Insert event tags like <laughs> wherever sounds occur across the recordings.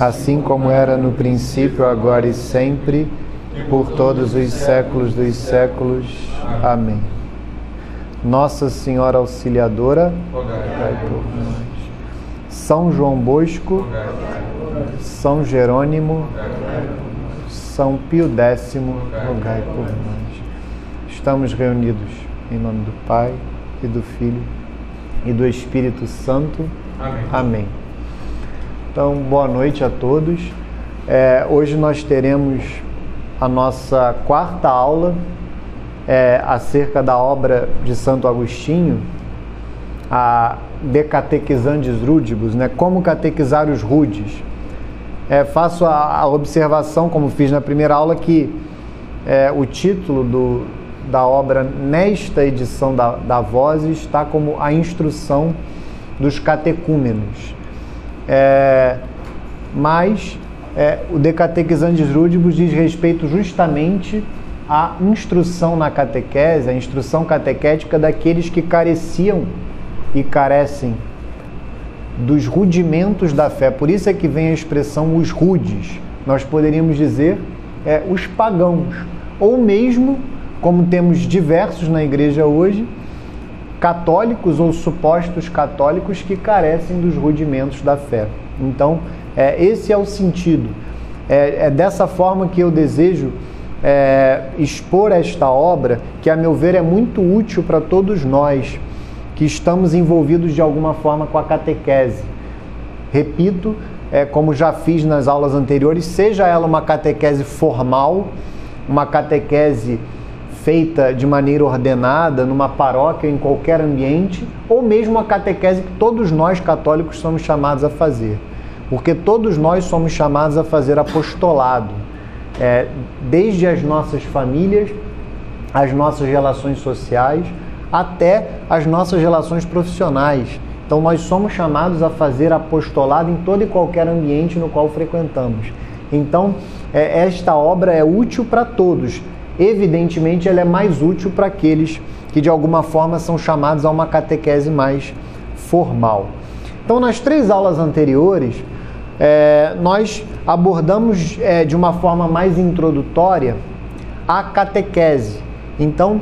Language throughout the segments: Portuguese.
assim como era no princípio, agora e sempre, por todos os séculos dos séculos. Amém. Nossa Senhora Auxiliadora, rogai por nós. São João Bosco, São Jerônimo, São Pio X, rogai por nós. Estamos reunidos em nome do Pai e do Filho e do Espírito Santo. Amém. Amém. Então, boa noite a todos. É, hoje nós teremos a nossa quarta aula é, acerca da obra de Santo Agostinho, a De Catequizandes Rudibus, né? como catequizar os rudes. É, faço a, a, observação, como fiz na primeira aula, que é, o título do, da obra nesta edição da, da Voz está como a instrução dos catecúmenos. É, mas é, o De Catequizantes Rudibus diz respeito justamente à instrução na catequese, a instrução catequética daqueles que careciam e carecem dos rudimentos da fé. Por isso é que vem a expressão os rudes. Nós poderíamos dizer é, os pagãos, ou mesmo, como temos diversos na igreja hoje, católicos ou supostos católicos que carecem dos rudimentos da fé. Então, é, esse é o sentido. É, é, dessa forma que eu desejo é, expor esta obra, que, a meu ver, é muito útil para todos nós que estamos envolvidos de alguma forma com a catequese. Repito, é, como já fiz nas aulas anteriores, seja ela uma catequese formal, uma catequese feita de maneira ordenada, numa paróquia, em qualquer ambiente, ou mesmo a catequese que todos nós católicos somos chamados a fazer. Porque todos nós somos chamados a fazer apostolado, é, desde as nossas famílias, as nossas relações sociais, até as nossas relações profissionais. Então, nós somos chamados a fazer apostolado em todo e qualquer ambiente no qual frequentamos. Então, é, esta obra é útil para todos, evidentemente ela é mais útil para aqueles que de alguma forma são chamados a uma catequese mais formal. Então, nas três aulas anteriores, é, nós abordamos é, de uma forma mais introdutória a catequese. Então,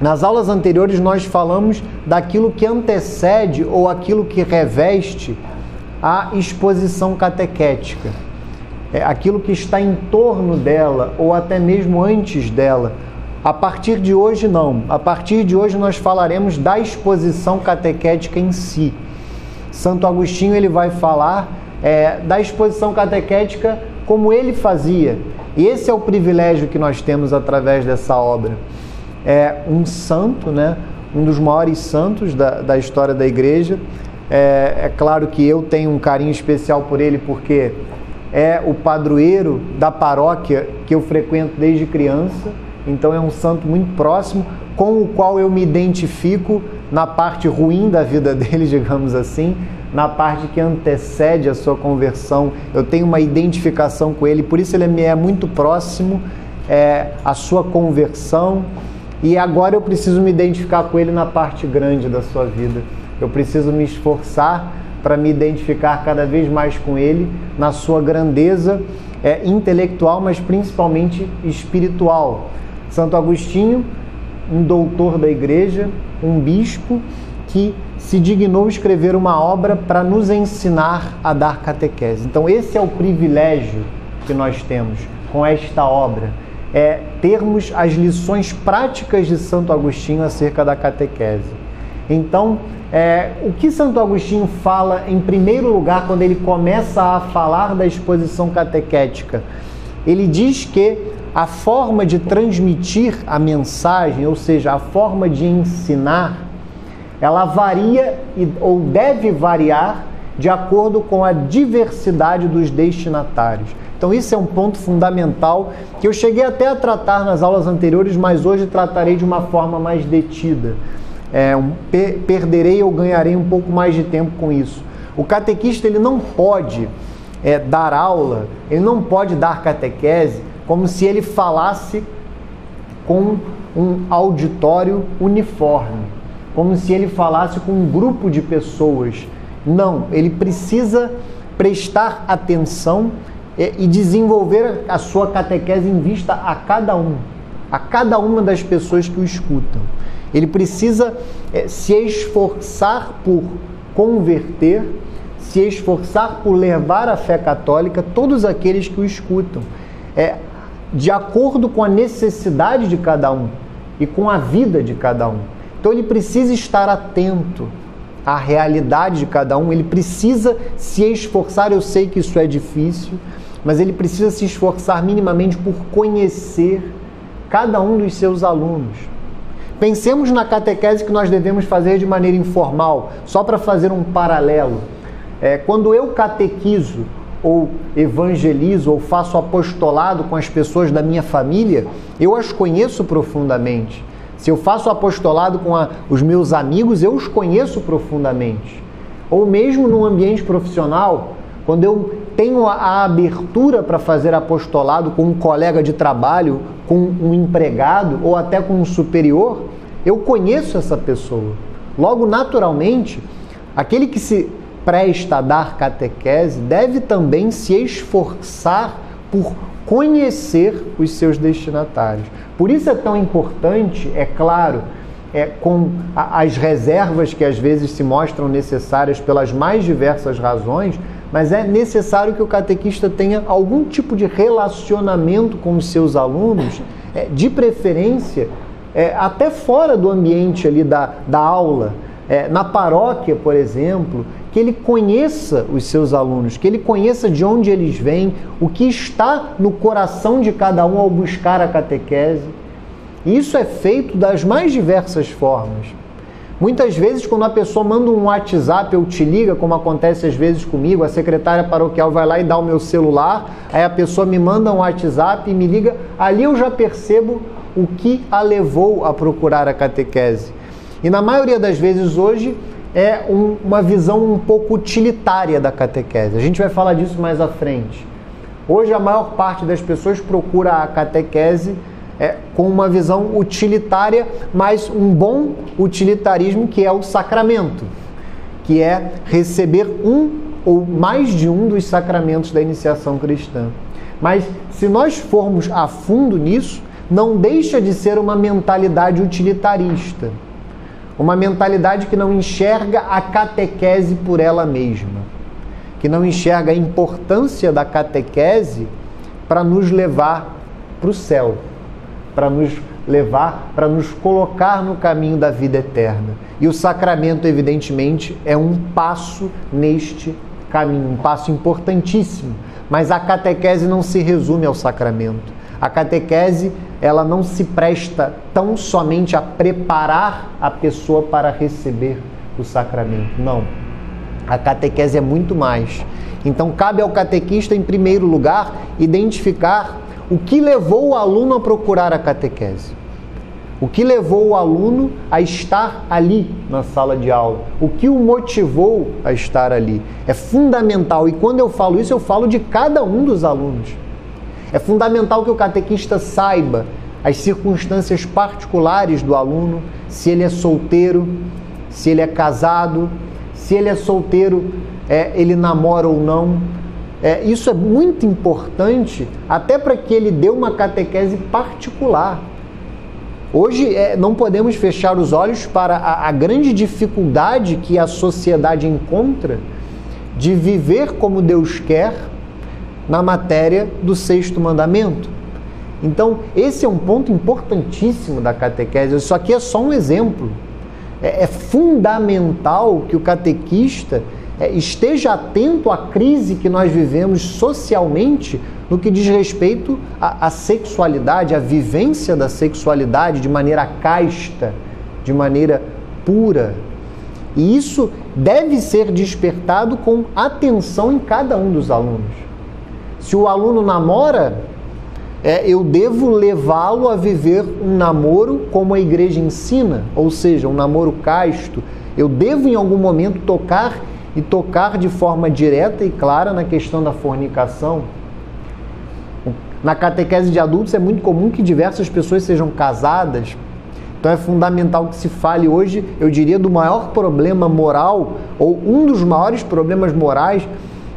nas aulas anteriores, nós falamos daquilo que antecede ou aquilo que reveste a exposição catequética é, aquilo que está em torno dela ou até mesmo antes dela. A partir de hoje, não. A partir de hoje, nós falaremos da exposição catequética em si. Santo Agostinho ele vai falar é, da exposição catequética como ele fazia. E esse é o privilégio que nós temos através dessa obra. É um santo, né? um dos maiores santos da, da história da igreja. É, é claro que eu tenho um carinho especial por ele porque é o padroeiro da paróquia que eu frequento desde criança, então é um santo muito próximo, com o qual eu me identifico na parte ruim da vida <laughs> dele, digamos assim, na parte que antecede a sua conversão. Eu tenho uma identificação com ele, por isso ele me é muito próximo, é, a sua conversão. E agora eu preciso me identificar com ele na parte grande da sua vida. Eu preciso me esforçar para me identificar cada vez mais com ele na sua grandeza é, intelectual, mas principalmente espiritual. Santo Agostinho, um doutor da igreja, um bispo que se dignou escrever uma obra para nos ensinar a dar catequese. Então, esse é o privilégio que nós temos com esta obra, é termos as lições práticas de Santo Agostinho acerca da catequese. Então, é, o que Santo Agostinho fala em primeiro lugar quando ele começa a falar da exposição catequética? Ele diz que a forma de transmitir a mensagem, ou seja, a forma de ensinar, ela varia ou deve variar de acordo com a diversidade dos destinatários. Então, isso é um ponto fundamental que eu cheguei até a tratar nas aulas anteriores, mas hoje tratarei de uma forma mais detida. É, um, per perderei ou ganharei um pouco mais de tempo com isso. O catequista ele não pode é, dar aula, ele não pode dar catequese como se ele falasse com um auditório uniforme, como se ele falasse com um grupo de pessoas. Não, ele precisa prestar atenção e desenvolver a sua catequese em vista a cada um, a cada uma das pessoas que o escutam. Ele precisa é, se esforçar por converter, se esforçar por levar a fé católica todos aqueles que o escutam, é, de acordo com a necessidade de cada um e com a vida de cada um. Então ele precisa estar atento à realidade de cada um, ele precisa se esforçar. Eu sei que isso é difícil, mas ele precisa se esforçar minimamente por conhecer cada um dos seus alunos. Pensemos na catequese que nós devemos fazer de maneira informal, só para fazer um paralelo. É, quando eu catequizo ou evangelizo ou faço apostolado com as pessoas da minha família, eu as conheço profundamente. Se eu faço apostolado com a, os meus amigos, eu os conheço profundamente. Ou mesmo no ambiente profissional, quando eu tenho a abertura para fazer apostolado com um colega de trabalho, com um empregado ou até com um superior, eu conheço essa pessoa. Logo, naturalmente, aquele que se presta a dar catequese deve também se esforçar por conhecer os seus destinatários. Por isso é tão importante, é claro, é, com as reservas que às vezes se mostram necessárias pelas mais diversas razões, mas é necessário que o catequista tenha algum tipo de relacionamento com os seus alunos, é, de preferência é, até fora do ambiente ali da, da aula. É, na paróquia, por exemplo, que ele conheça os seus alunos, que ele conheça de onde eles vêm, o que está no coração de cada um ao buscar a catequese. Isso é feito das mais diversas formas. Muitas vezes, quando a pessoa manda um WhatsApp ou te liga, como acontece às vezes comigo, a secretária paroquial vai lá e dá o meu celular, aí a pessoa me manda um WhatsApp e me liga, ali eu já percebo o que a levou a procurar a catequese. E na maioria das vezes hoje é um, uma visão um pouco utilitária da catequese. A gente vai falar disso mais à frente. Hoje a maior parte das pessoas procura a catequese é, com uma visão utilitária, mas um bom utilitarismo que é o sacramento, que é receber um ou mais de um dos sacramentos da iniciação cristã. Mas se nós formos a fundo nisso, não deixa de ser uma mentalidade utilitarista, uma mentalidade que não enxerga a catequese por ela mesma, que não enxerga a importância da catequese para nos levar para o céu para nos levar, para nos colocar no caminho da vida eterna. E o sacramento, evidentemente, é um passo neste caminho, um passo importantíssimo. Mas a catequese não se resume ao sacramento. A catequese, ela não se presta tão somente a preparar a pessoa para receber o sacramento. Não. A catequese é muito mais. Então, cabe ao catequista, em primeiro lugar, identificar o que levou o aluno a procurar a catequese? O que levou o aluno a estar ali na sala de aula? O que o motivou a estar ali? É fundamental, e quando eu falo isso, eu falo de cada um dos alunos. É fundamental que o catequista saiba as circunstâncias particulares do aluno, se ele é solteiro, se ele é casado, se ele é solteiro, é, ele namora ou não, é, isso é muito importante até para que ele dê uma catequese particular. Hoje é, não podemos fechar os olhos para a, a grande dificuldade que a sociedade encontra de viver como Deus quer na matéria do sexto mandamento. Então, esse é um ponto importantíssimo da catequese. Isso aqui é só um exemplo. É, é fundamental que o catequista esteja atento à crise que nós vivemos socialmente no que diz respeito à, à sexualidade, à vivência da sexualidade de maneira casta, de maneira pura. E isso deve ser despertado com atenção em cada um dos alunos. Se o aluno namora, é, eu devo levá-lo a viver um namoro como a igreja ensina, ou seja, um namoro casto. Eu devo em algum momento tocar e tocar de forma direta e clara na questão da fornicação. Na catequese de adultos é muito comum que diversas pessoas sejam casadas. Então é fundamental que se fale hoje, eu diria, do maior problema moral, ou um dos maiores problemas morais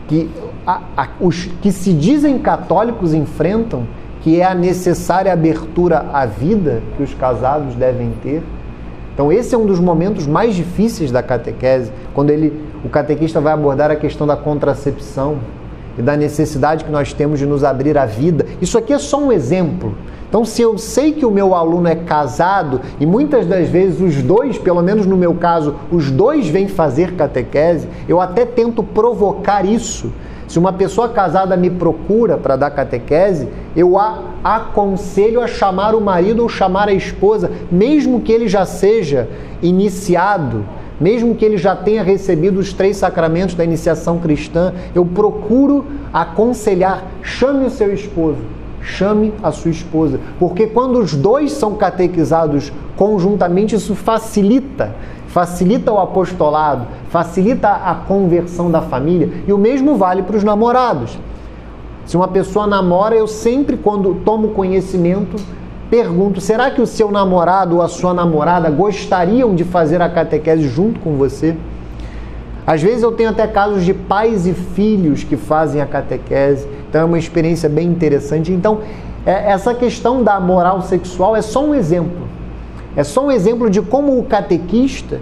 que a, a, os que se dizem católicos enfrentam, que é a necessária abertura à vida que os casados devem ter. Então esse é um dos momentos mais difíceis da catequese, quando ele, o catequista vai abordar a questão da contracepção e da necessidade que nós temos de nos abrir à vida. Isso aqui é só um exemplo. Então, se eu sei que o meu aluno é casado e muitas das vezes os dois, pelo menos no meu caso, os dois vêm fazer catequese, eu até tento provocar isso. Se uma pessoa casada me procura para dar catequese, eu a aconselho a chamar o marido ou chamar a esposa, mesmo que ele já seja iniciado, mesmo que ele já tenha recebido os três sacramentos da iniciação cristã, eu procuro aconselhar, chame o seu esposo chame a sua esposa. Porque quando os dois são catequizados conjuntamente, isso facilita, facilita o apostolado, facilita a conversão da família. E o mesmo vale para os namorados. Se uma pessoa namora, eu sempre, quando tomo conhecimento, pergunto: será que o seu namorado ou a sua namorada gostariam de fazer a catequese junto com você? Às vezes eu tenho até casos de pais e filhos que fazem a catequese, então é uma experiência bem interessante. Então, é, essa questão da moral sexual é só um exemplo. É só um exemplo de como o catequista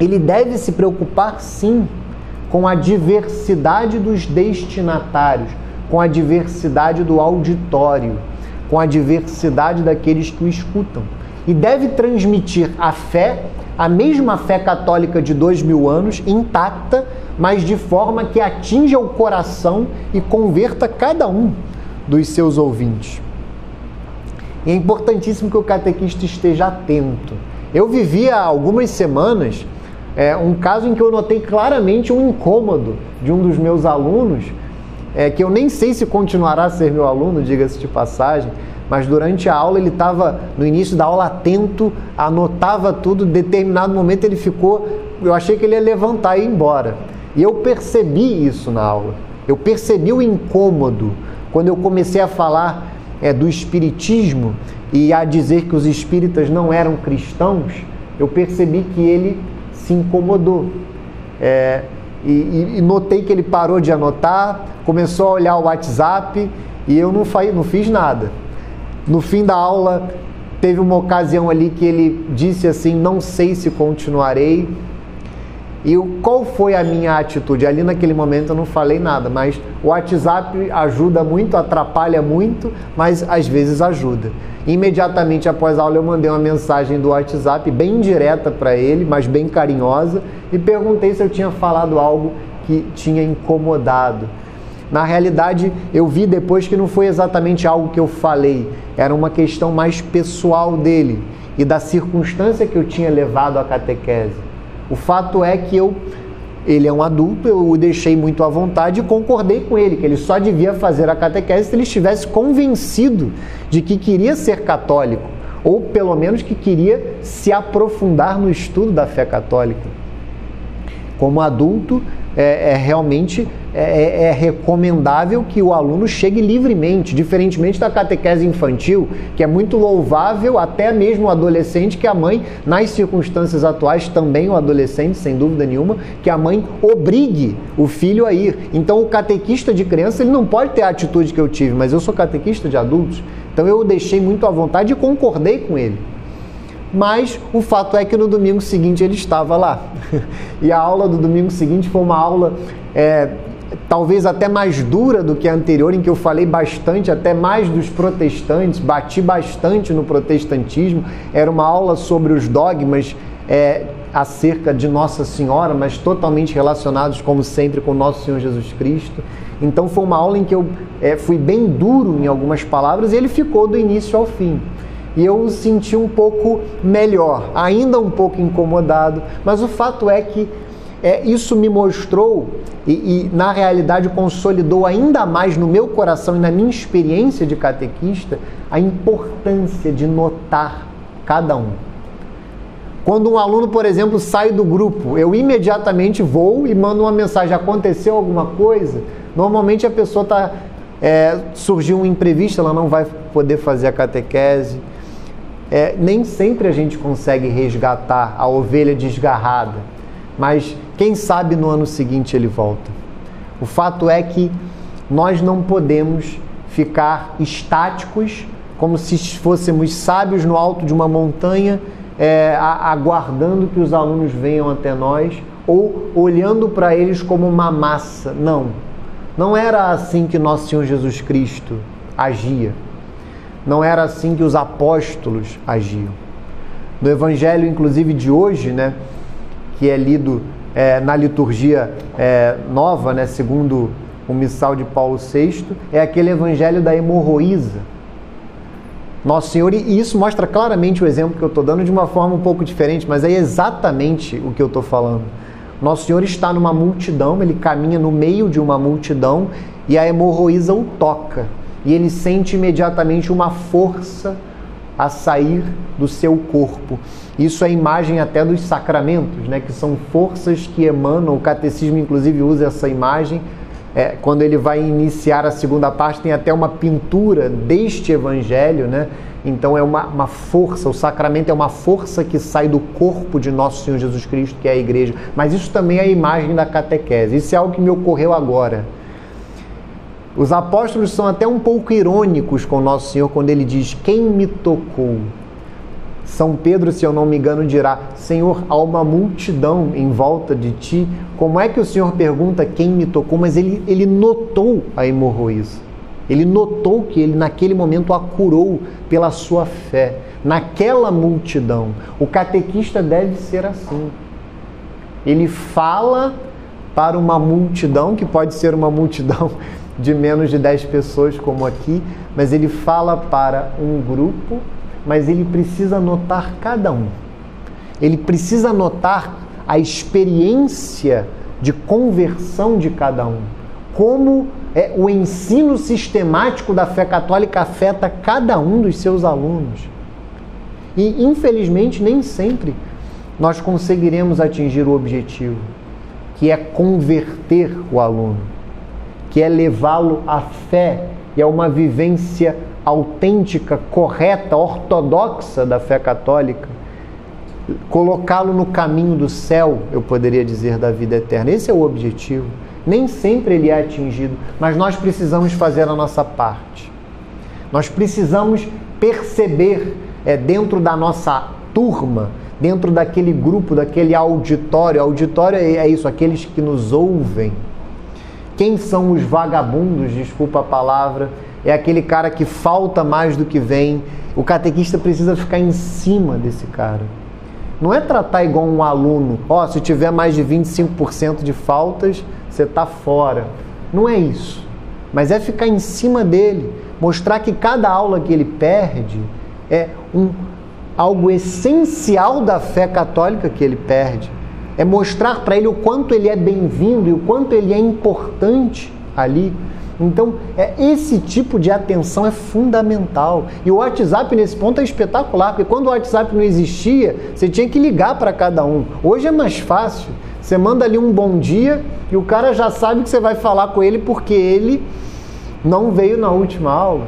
ele deve se preocupar sim com a diversidade dos destinatários, com a diversidade do auditório, com a diversidade daqueles que o escutam. E deve transmitir a fé a mesma fé católica de dois mil anos, intacta, mas de forma que atinja o coração e converta cada um dos seus ouvintes. E é importantíssimo que o catequista esteja atento. Eu vivi há algumas semanas é, um caso em que eu notei claramente um incômodo de um dos meus alunos, é, que eu nem sei se continuará a ser meu aluno, diga-se de passagem, mas durante a aula ele estava no início da aula atento, anotava tudo, determinado momento ele ficou, eu achei que ele ia levantar e ir embora. E eu percebi isso na aula. Eu percebi o incômodo quando eu comecei a falar é, do espiritismo e a dizer que os espíritas não eram cristãos. Eu percebi que ele se incomodou. É, e, e, notei que ele parou de anotar, começou a olhar o WhatsApp e eu não, não fiz nada. No fim da aula, teve uma ocasião ali que ele disse assim: Não sei se continuarei. E qual foi a minha atitude? Ali naquele momento eu não falei nada, mas o WhatsApp ajuda muito, atrapalha muito, mas às vezes ajuda. Imediatamente após a aula eu mandei uma mensagem do WhatsApp bem direta para ele, mas bem carinhosa, e perguntei se eu tinha falado algo que tinha incomodado. Na realidade, eu vi depois que não foi exatamente algo que eu falei, era uma questão mais pessoal dele e da circunstância que eu tinha levado à catequese. O fato é que eu ele é um adulto, eu o deixei muito à vontade e concordei com ele que ele só devia fazer a catequese se ele estivesse convencido de que queria ser católico, ou pelo menos que queria se aprofundar no estudo da fé católica. Como adulto, é, é realmente é, é, é, recomendável que o aluno chegue livremente, diferentemente da catequese infantil, que é muito louvável, até mesmo o adolescente, que a mãe, nas circunstâncias atuais, também o adolescente, sem dúvida nenhuma, que a mãe obrigue o filho a ir. Então, o catequista de criança, ele não pode ter a atitude que eu tive, mas eu sou catequista de adultos, então eu o deixei muito à vontade e concordei com ele. Mas o fato é que no domingo seguinte ele estava lá. <laughs> E a aula do domingo seguinte foi uma aula é, talvez até mais dura do que a anterior, em que eu falei bastante, até mais dos protestantes, bati bastante no protestantismo. Era uma aula sobre os dogmas é, acerca de Nossa Senhora, mas totalmente relacionados, como sempre, com Nosso Senhor Jesus Cristo. Então foi uma aula em que eu é, fui bem duro em algumas palavras e ele ficou do início ao fim e eu senti um pouco melhor, ainda um pouco incomodado, mas o fato é que é, isso me mostrou e, e, na realidade consolidou ainda mais no meu coração e na minha experiência de catequista a importância de notar cada um. Quando um aluno, por exemplo, sai do grupo, eu imediatamente vou e mando uma mensagem: aconteceu alguma coisa? Normalmente a pessoa está. É, surgiu um imprevisto, ela não vai poder fazer a catequese. É, nem sempre a gente consegue resgatar a ovelha desgarrada, mas quem sabe no ano seguinte ele volta. O fato é que nós não podemos ficar estáticos, como se fôssemos sábios no alto de uma montanha é, aguardando que os alunos venham até nós ou olhando para eles como uma massa. Não. Não era assim que nosso Senhor Jesus Cristo agia. Não era assim que os apóstolos agiam. No Evangelho, inclusive de hoje, né, que é lido é, na liturgia é, nova, né, segundo o missal de Paulo VI, é aquele Evangelho da hemorroísa nosso Senhor, e isso mostra claramente o exemplo que eu estou dando de uma forma um pouco diferente, mas é exatamente o que eu estou falando. Nosso Senhor está numa multidão, ele caminha no meio de uma multidão e a hemorroísa o toca. E ele sente imediatamente uma força a sair do seu corpo. Isso é imagem até dos sacramentos, né, que são forças que emanam. O catecismo, inclusive, usa essa imagem é, quando ele vai iniciar a segunda parte, tem até uma pintura deste evangelho, né? Então é uma, uma, força, o sacramento é uma força que sai do corpo de nosso Senhor Jesus Cristo, que é a igreja. Mas isso também é a imagem da catequese. Isso é algo que me ocorreu agora. Os apóstolos são até um pouco irônicos com nosso Senhor quando ele diz: Quem me tocou? São Pedro, se eu não me engano, dirá: Senhor, há uma multidão em volta de ti. Como é que o Senhor pergunta quem me tocou? Mas ele, ele notou a hemorroísa. Ele notou que ele, naquele momento, a curou pela sua fé. Naquela multidão. O catequista deve ser assim. Ele fala para uma multidão, que pode ser uma multidão de menos de 10 pessoas, como aqui, mas ele fala para um grupo mas ele precisa notar cada um. Ele precisa notar a experiência de conversão de cada um. Como é, o ensino sistemático da fé católica afeta cada um dos seus alunos. E, infelizmente, nem sempre nós conseguiremos atingir o objetivo, que é converter o aluno, que é levá-lo à fé e a uma vivência autêntica, correta, ortodoxa da fé católica, colocá-lo no caminho do céu, eu poderia dizer, da vida eterna. Esse é o objetivo. Nem sempre ele é atingido, mas nós precisamos fazer a nossa parte. Nós precisamos perceber é, dentro da nossa turma, dentro daquele grupo, daquele auditório. Auditório é, é isso, aqueles que nos ouvem. Quem são os vagabundos, desculpa a palavra, é aquele cara que falta mais do que vem. O catequista precisa ficar em cima desse cara. Não é tratar igual um aluno, ó, oh, se tiver mais de 25% de faltas, você está fora. Não é isso. Mas é ficar em cima dele, mostrar que cada aula que ele perde é um, algo essencial da fé católica que ele perde. É mostrar para ele o quanto ele é bem-vindo e o quanto ele é importante ali. Então, é, esse tipo de atenção é fundamental. E o WhatsApp, nesse ponto, é espetacular, porque quando o WhatsApp não existia, você tinha que ligar para cada um. Hoje é mais fácil. Você manda ali um bom dia e o cara já sabe que você vai falar com ele porque ele não veio na última aula.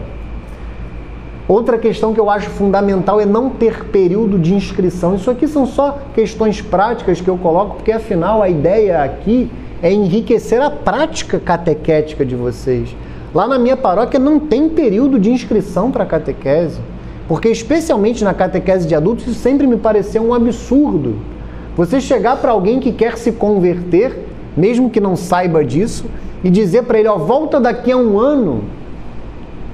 Outra questão que eu acho fundamental é não ter período de inscrição. Isso aqui são só questões práticas que eu coloco, porque afinal a ideia aqui é enriquecer a prática catequética de vocês. Lá na minha paróquia não tem período de inscrição para catequese, porque especialmente na catequese de adultos isso sempre me pareceu um absurdo. Você chegar para alguém que quer se converter, mesmo que não saiba disso, e dizer para ele, ó, volta daqui a um ano,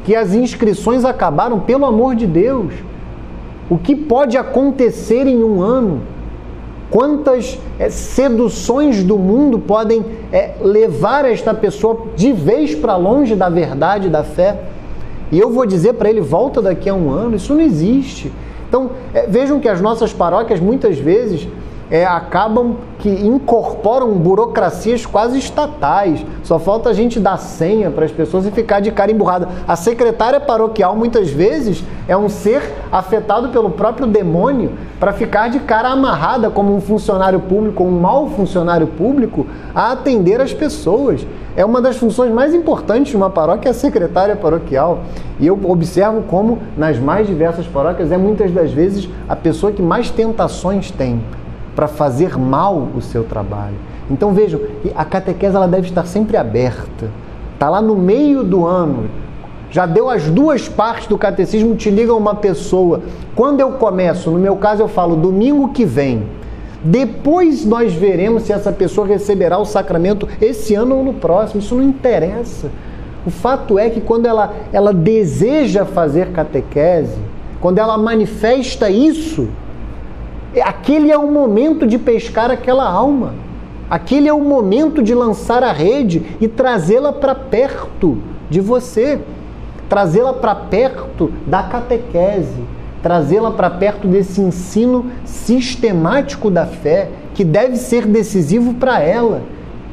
que as inscrições acabaram, pelo amor de Deus. O que pode acontecer em um ano? Quantas é, seduções do mundo podem é, levar esta pessoa de vez para longe da verdade, da fé? E eu vou dizer para ele: volta daqui a um ano. Isso não existe. Então, é, vejam que as nossas paróquias muitas vezes é, acabam que incorporam burocracias quase estatais. Só falta a gente dar senha para as pessoas e ficar de cara emburrada. A secretária paroquial, muitas vezes, é um ser afetado pelo próprio demônio para ficar de cara amarrada como um funcionário público, um mau funcionário público, a atender as pessoas. É uma das funções mais importantes de uma paróquia, a secretária paroquial. E eu observo como, nas mais diversas paróquias, é muitas das vezes a pessoa que mais tentações tem para fazer mal o seu trabalho. Então vejam, a catequese ela deve estar sempre aberta. Está lá no meio do ano, já deu as duas partes do catecismo, te liga uma pessoa. Quando eu começo, no meu caso eu falo domingo que vem. Depois nós veremos se essa pessoa receberá o sacramento esse ano ou no próximo. Isso não interessa. O fato é que quando ela, ela deseja fazer catequese, quando ela manifesta isso, aquele é o momento de pescar aquela alma. Aquele é o momento de lançar a rede e trazê-la para perto de você, trazê-la para perto da catequese, trazê-la para perto desse ensino sistemático da fé, que deve ser decisivo para ela,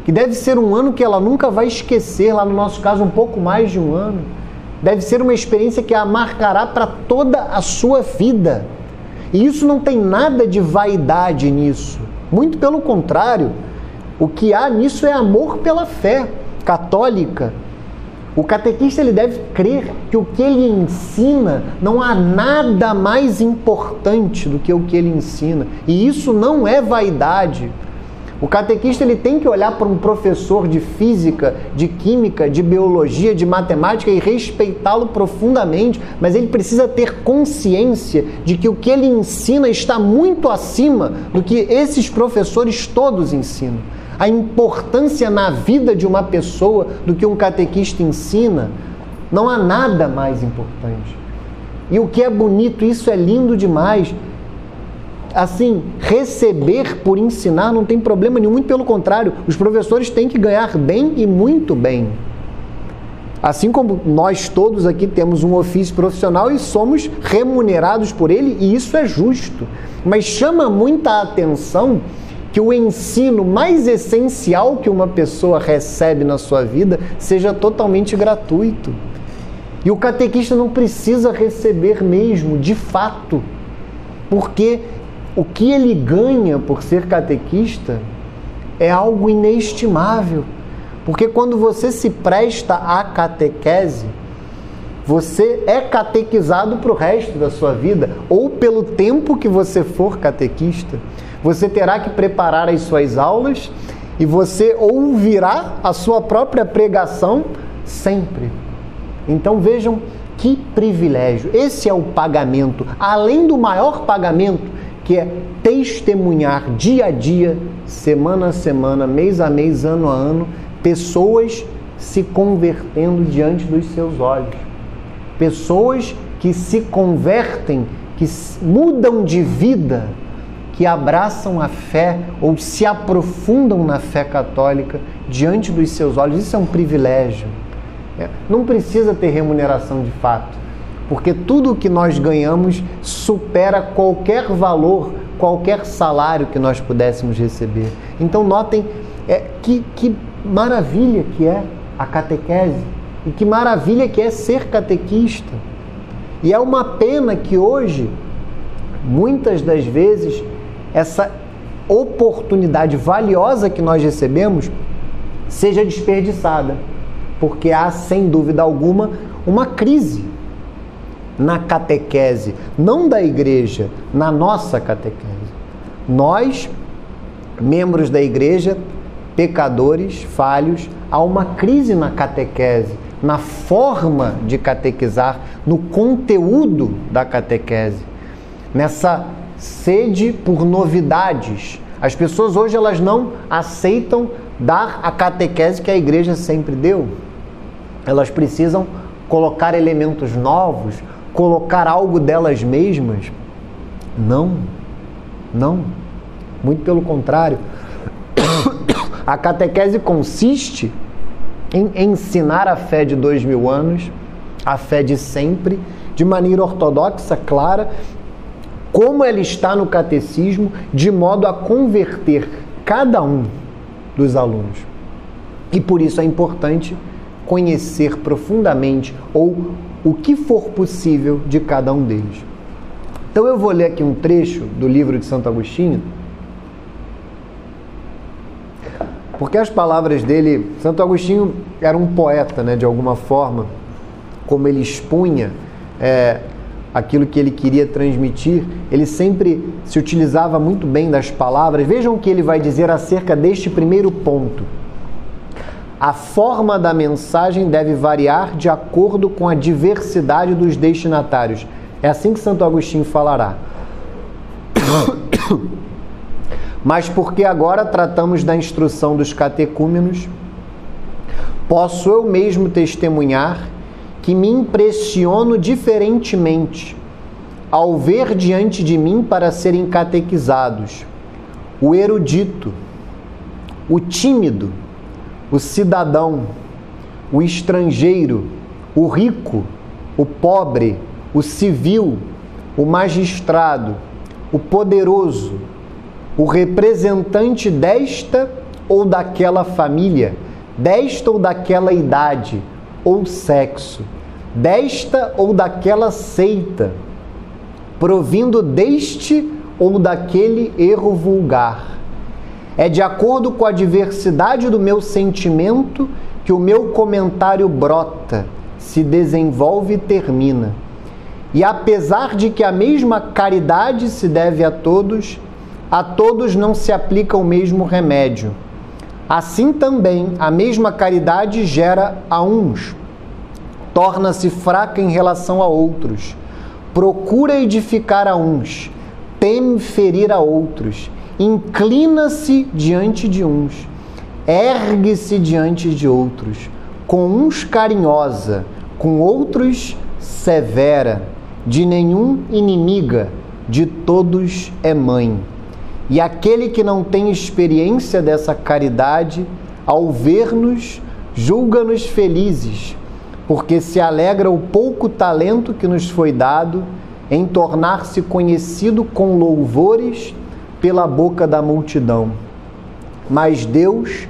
que deve ser um ano que ela nunca vai esquecer, lá no nosso caso, um pouco mais de um ano. Deve ser uma experiência que a marcará para toda a sua vida. E isso não tem nada de vaidade nisso. Muito pelo contrário, o que há nisso é amor pela fé católica. O catequista ele deve crer que o que ele ensina não há nada mais importante do que o que ele ensina. E isso não é vaidade. O catequista ele tem que olhar para um professor de física, de química, de biologia, de matemática e respeitá-lo profundamente, mas ele precisa ter consciência de que o que ele ensina está muito acima do que esses professores todos ensinam. A importância na vida de uma pessoa do que um catequista ensina, não há nada mais importante. E o que é bonito, isso é lindo demais assim, receber por ensinar não tem problema nenhum, muito pelo contrário, os professores têm que ganhar bem e muito bem. Assim como nós todos aqui temos um ofício profissional e somos remunerados por ele, e isso é justo. Mas chama muita atenção que o ensino mais essencial que uma pessoa recebe na sua vida seja totalmente gratuito. E o catequista não precisa receber mesmo, de fato, porque o que ele ganha por ser catequista é algo inestimável. Porque quando você se presta à catequese, você é catequizado para o resto da sua vida, ou pelo tempo que você for catequista. Você terá que preparar as suas aulas e você ouvirá a sua própria pregação sempre. Então vejam que privilégio. Esse é o pagamento. Além do maior pagamento que é testemunhar dia a dia, semana a semana, mês a mês, ano a ano, pessoas se convertendo diante dos seus olhos. Pessoas que se convertem, que mudam de vida, que abraçam a fé ou se aprofundam na fé católica diante dos seus olhos. Isso é um privilégio. É, não precisa ter remuneração de fato porque tudo o que nós ganhamos supera qualquer valor, qualquer salário que nós pudéssemos receber. Então, notem é, que, que maravilha que é a catequese e que maravilha que é ser catequista. E é uma pena que hoje, muitas das vezes, essa oportunidade valiosa que nós recebemos seja desperdiçada, porque há, sem dúvida alguma, uma crise na catequese, não da igreja, na nossa catequese. Nós, membros da igreja, pecadores, falhos, há uma crise na catequese, na forma de catequizar, no conteúdo da catequese, nessa sede por novidades. As pessoas hoje elas não aceitam dar a catequese que a igreja sempre deu. Elas precisam colocar elementos novos, colocar algo delas mesmas? Não, não. Muito pelo contrário. <coughs> A catequese consiste em ensinar a fé de dois mil anos, a fé de sempre, de maneira ortodoxa, clara, como ela está no catecismo, de modo a converter cada um dos alunos. E por isso é importante conhecer profundamente ou o que for possível de cada um deles. Então eu vou ler aqui um trecho do livro de Santo Agostinho, porque as palavras dele, Santo Agostinho era um poeta, né, de alguma forma, como ele expunha é, aquilo que ele queria transmitir, ele sempre se utilizava muito bem das palavras. Vejam o que ele vai dizer acerca deste primeiro ponto. A forma da mensagem deve variar de acordo com a diversidade dos destinatários. É assim que Santo Agostinho falará. <coughs> Mas porque agora tratamos da instrução dos catecúmenos, posso eu mesmo testemunhar que me impressiono diferentemente ao ver diante de mim para serem catequizados o erudito, o tímido, o cidadão, o estrangeiro, o rico, o pobre, o civil, o magistrado, o poderoso, o representante desta ou daquela família, desta ou daquela idade ou sexo desta ou daquela seita, provindo deste ou daquele erro vulgar. É de acordo com a diversidade do meu sentimento que o meu comentário brota, se desenvolve e termina. E apesar de que a mesma caridade se deve a todos, a todos não se aplica o mesmo remédio. Assim também a mesma caridade gera a uns torna-se fraca em relação a outros, procura edificar a uns, teme ferir a outros, inclina-se diante de uns, ergue-se diante de outros, com uns carinhosa, com outros severa, de nenhum inimiga, de todos é mãe. E aquele que não tem experiência dessa caridade, ao ver-nos, julga-nos felizes, porque se alegra o pouco talento que nos foi dado em tornar-se conhecido com louvores pela boca da multidão. Mas Deus,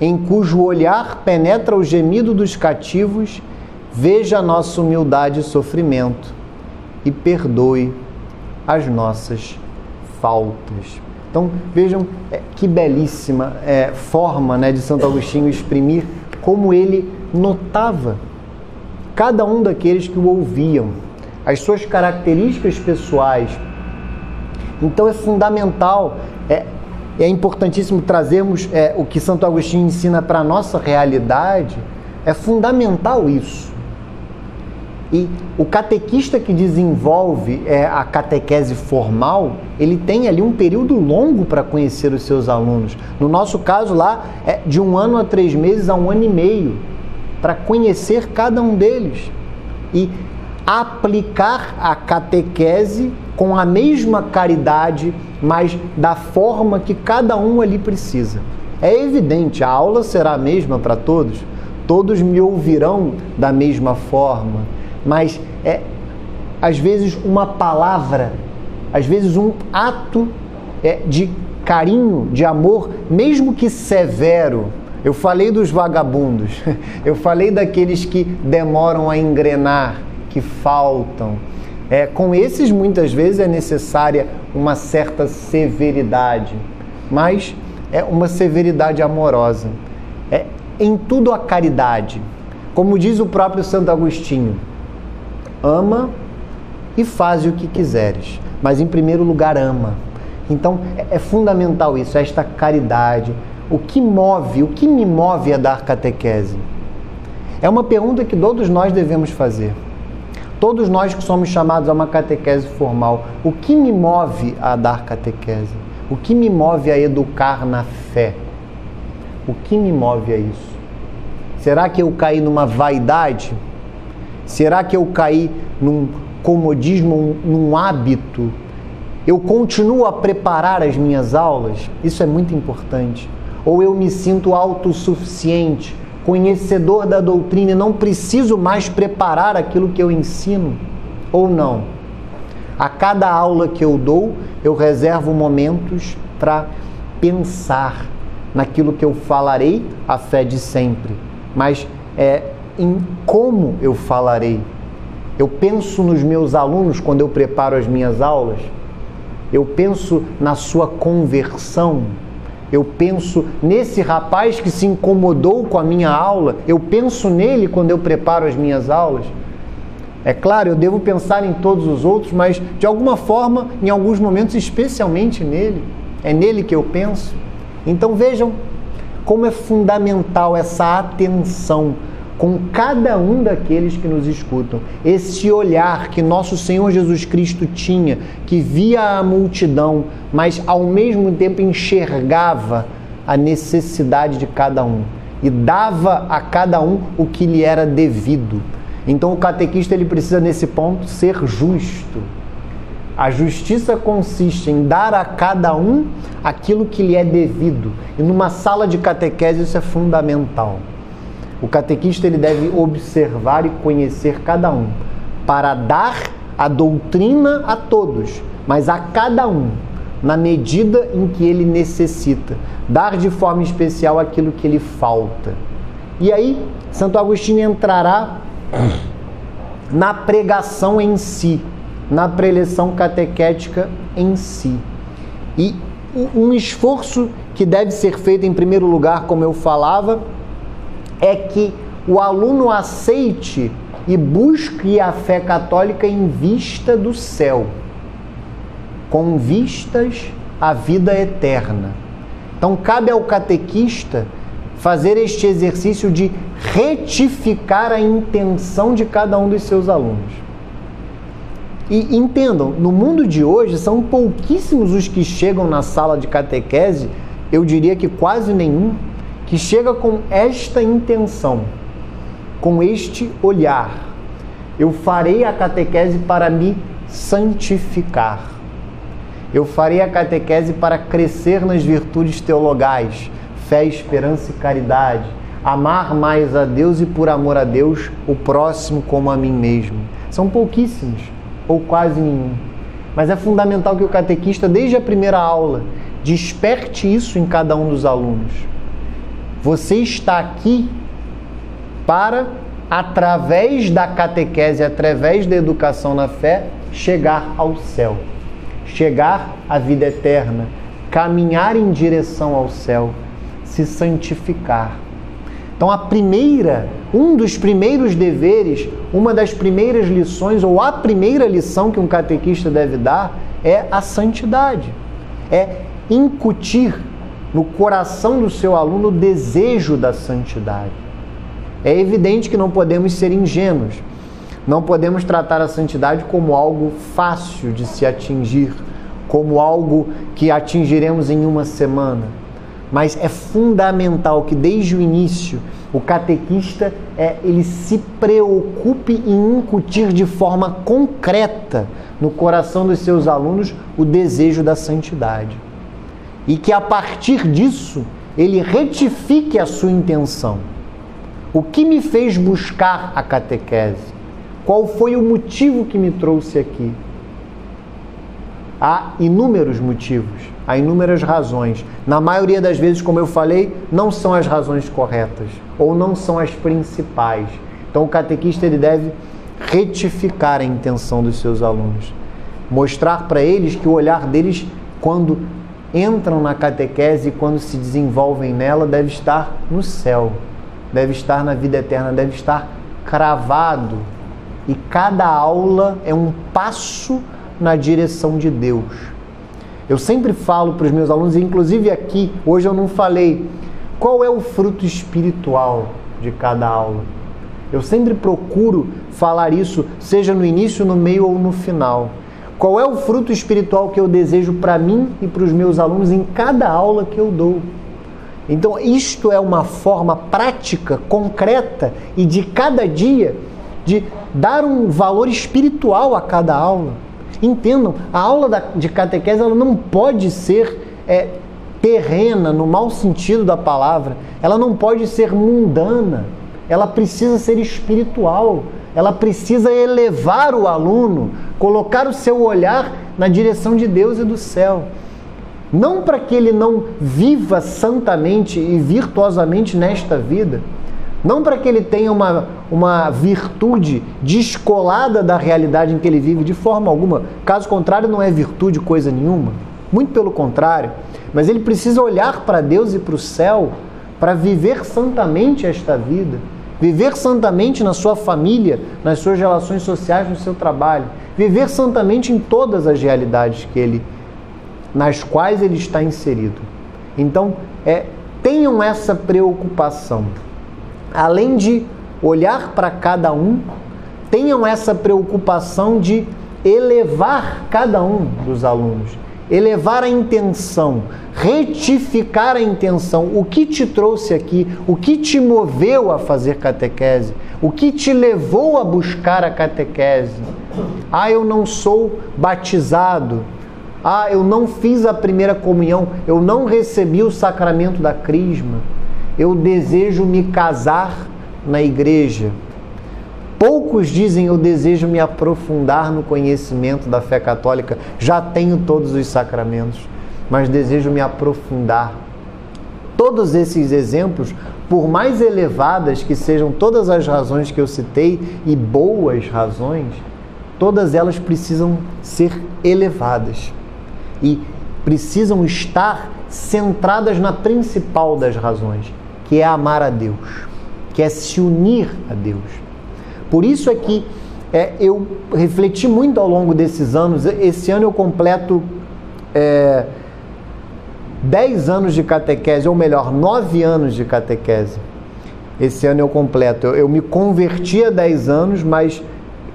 em cujo olhar penetra o gemido dos cativos, veja nossa humildade e sofrimento e perdoe as nossas faltas. Então vejam é, que belíssima é, forma né, de Santo Agostinho exprimir como ele notava cada um daqueles que o ouviam, as suas características pessoais. Então é fundamental, é, é importantíssimo trazermos é, o que Santo Agostinho ensina para a nossa realidade, é fundamental isso. E o catequista que desenvolve é, a catequese formal, ele tem ali um período longo para conhecer os seus alunos. No nosso caso lá, é de um ano a três meses a um ano e meio para conhecer cada um deles e aplicar a catequese com a mesma caridade, mas da forma que cada um ali precisa. É evidente, a aula será a mesma para todos, todos me ouvirão da mesma forma, mas é às vezes uma palavra, às vezes um ato é, de carinho, de amor, mesmo que severo, eu falei dos vagabundos, <laughs> eu falei daqueles que demoram a engrenar, que faltam. É, com esses, muitas vezes, é necessária uma certa severidade, mas é uma severidade amorosa. É em tudo a caridade. Como diz o próprio Santo Agostinho, ama e faz o que quiseres, mas em primeiro lugar ama. Então é, é fundamental isso, esta caridade, o que move, o que me move a dar catequese? É uma pergunta que todos nós devemos fazer. Todos nós que somos chamados a uma catequese formal, o que me move a dar catequese? O que me move a educar na fé? O que me move a isso? Será que eu caí numa vaidade? Será que eu caí num comodismo, num hábito? Eu continuo a preparar as minhas aulas? Isso é muito importante ou eu me sinto autossuficiente, conhecedor da doutrina não preciso mais preparar aquilo que eu ensino, ou não. A cada aula que eu dou, eu reservo momentos para pensar naquilo que eu falarei, a fé de sempre, mas é em como eu falarei. Eu penso nos meus alunos quando eu preparo as minhas aulas. Eu penso na sua conversão. Eu penso nesse rapaz que se incomodou com a minha aula. Eu penso nele quando eu preparo as minhas aulas. É claro, eu devo pensar em todos os outros, mas de alguma forma, em alguns momentos, especialmente nele. É nele que eu penso. Então vejam como é fundamental essa atenção com cada um daqueles que nos escutam. Esse olhar que nosso Senhor Jesus Cristo tinha, que via a multidão, mas ao mesmo tempo enxergava a necessidade de cada um e dava a cada um o que lhe era devido. Então o catequista ele precisa nesse ponto ser justo. A justiça consiste em dar a cada um aquilo que lhe é devido. E numa sala de catequese isso é fundamental. O catequista ele deve observar e conhecer cada um para dar a doutrina a todos, mas a cada um na medida em que ele necessita, dar de forma especial aquilo que lhe falta. E aí, Santo Agostinho entrará na pregação em si, na preleção catequética em si. E um esforço que deve ser feito em primeiro lugar, como eu falava, é que o aluno aceite e busque a fé católica em vista do céu, com vistas à vida eterna. Então, cabe ao catequista fazer este exercício de retificar a intenção de cada um dos seus alunos. E entendam, no mundo de hoje são pouquíssimos os que chegam na sala de catequese, eu diria que quase nenhum, que chega com esta intenção, com este olhar. Eu farei a catequese para me santificar. Eu farei a catequese para crescer nas virtudes teologais, fé, esperança e caridade, amar mais a Deus e por amor a Deus o próximo como a mim mesmo. São pouquíssimos ou quase nenhum. Mas é fundamental que o catequista, desde a primeira aula, desperte isso em cada um dos alunos. Você está aqui para, através da catequese, através da educação na fé, chegar ao céu, chegar à vida eterna, caminhar em direção ao céu, se santificar. Então, a primeira, um dos primeiros deveres, uma das primeiras lições, ou a primeira lição que um catequista deve dar é a santidade. É incutir no coração do seu aluno o desejo da santidade. É evidente que não podemos ser ingênuos. Não podemos tratar a santidade como algo fácil de se atingir, como algo que atingiremos em uma semana. Mas é fundamental que desde o início o catequista é, ele se preocupe em incutir de forma concreta no coração dos seus alunos o desejo da santidade e que a partir disso ele retifique a sua intenção. O que me fez buscar a catequese? Qual foi o motivo que me trouxe aqui? Há inúmeros motivos, há inúmeras razões. Na maioria das vezes, como eu falei, não são as razões corretas ou não são as principais. Então, o catequista ele deve retificar a intenção dos seus alunos, mostrar para eles que o olhar deles, quando entram na catequese e quando se desenvolvem nela, deve estar no céu, deve estar na vida eterna, deve estar cravado. E cada aula é um passo na direção de Deus. Eu sempre falo para os meus alunos, inclusive aqui, hoje eu não falei, qual é o fruto espiritual de cada aula. Eu sempre procuro falar isso, seja no início, no meio ou no final. Qual é o fruto espiritual que eu desejo para mim e para os meus alunos em cada aula que eu dou? Então, isto é uma forma prática, concreta e de cada dia de dar um valor espiritual a cada aula. Entendam, a aula de catequese ela não pode ser é, terrena, no mau sentido da palavra, ela não pode ser mundana, ela precisa ser espiritual ela precisa elevar o aluno, colocar o seu olhar na direção de Deus e do céu. Não para que ele não viva santamente e virtuosamente nesta vida, não para que ele tenha uma, uma virtude descolada da realidade em que ele vive de forma alguma. Caso contrário, não é virtude coisa nenhuma. Muito pelo contrário. Mas ele precisa olhar para Deus e para o céu para viver santamente esta vida. Viver santamente na sua família, nas suas relações sociais, no seu trabalho. Viver santamente em todas as realidades que ele, nas quais ele está inserido. Então, é, tenham essa preocupação além de olhar para cada um, tenham essa preocupação de elevar cada um dos alunos, elevar a intenção, retificar a intenção. O que te trouxe aqui? O que te moveu a fazer catequese? O que te levou a buscar a catequese? Ah, eu não sou batizado. Ah, eu não fiz a primeira comunhão. Eu não recebi o sacramento da crisma eu desejo me casar na igreja. Poucos dizem eu desejo me aprofundar no conhecimento da fé católica. Já tenho todos os sacramentos, mas desejo me aprofundar. Todos esses exemplos, por mais elevadas que sejam todas as razões que eu citei e boas razões, todas elas precisam ser elevadas e precisam estar centradas na principal das razões, que é amar a Deus, que é se unir a Deus. Por isso é que é, eu refleti muito ao longo desses anos. Esse ano eu completo é, 10 anos de catequese, ou melhor, 9 anos de catequese. Esse ano eu completo. Eu, eu me converti há 10 anos, mas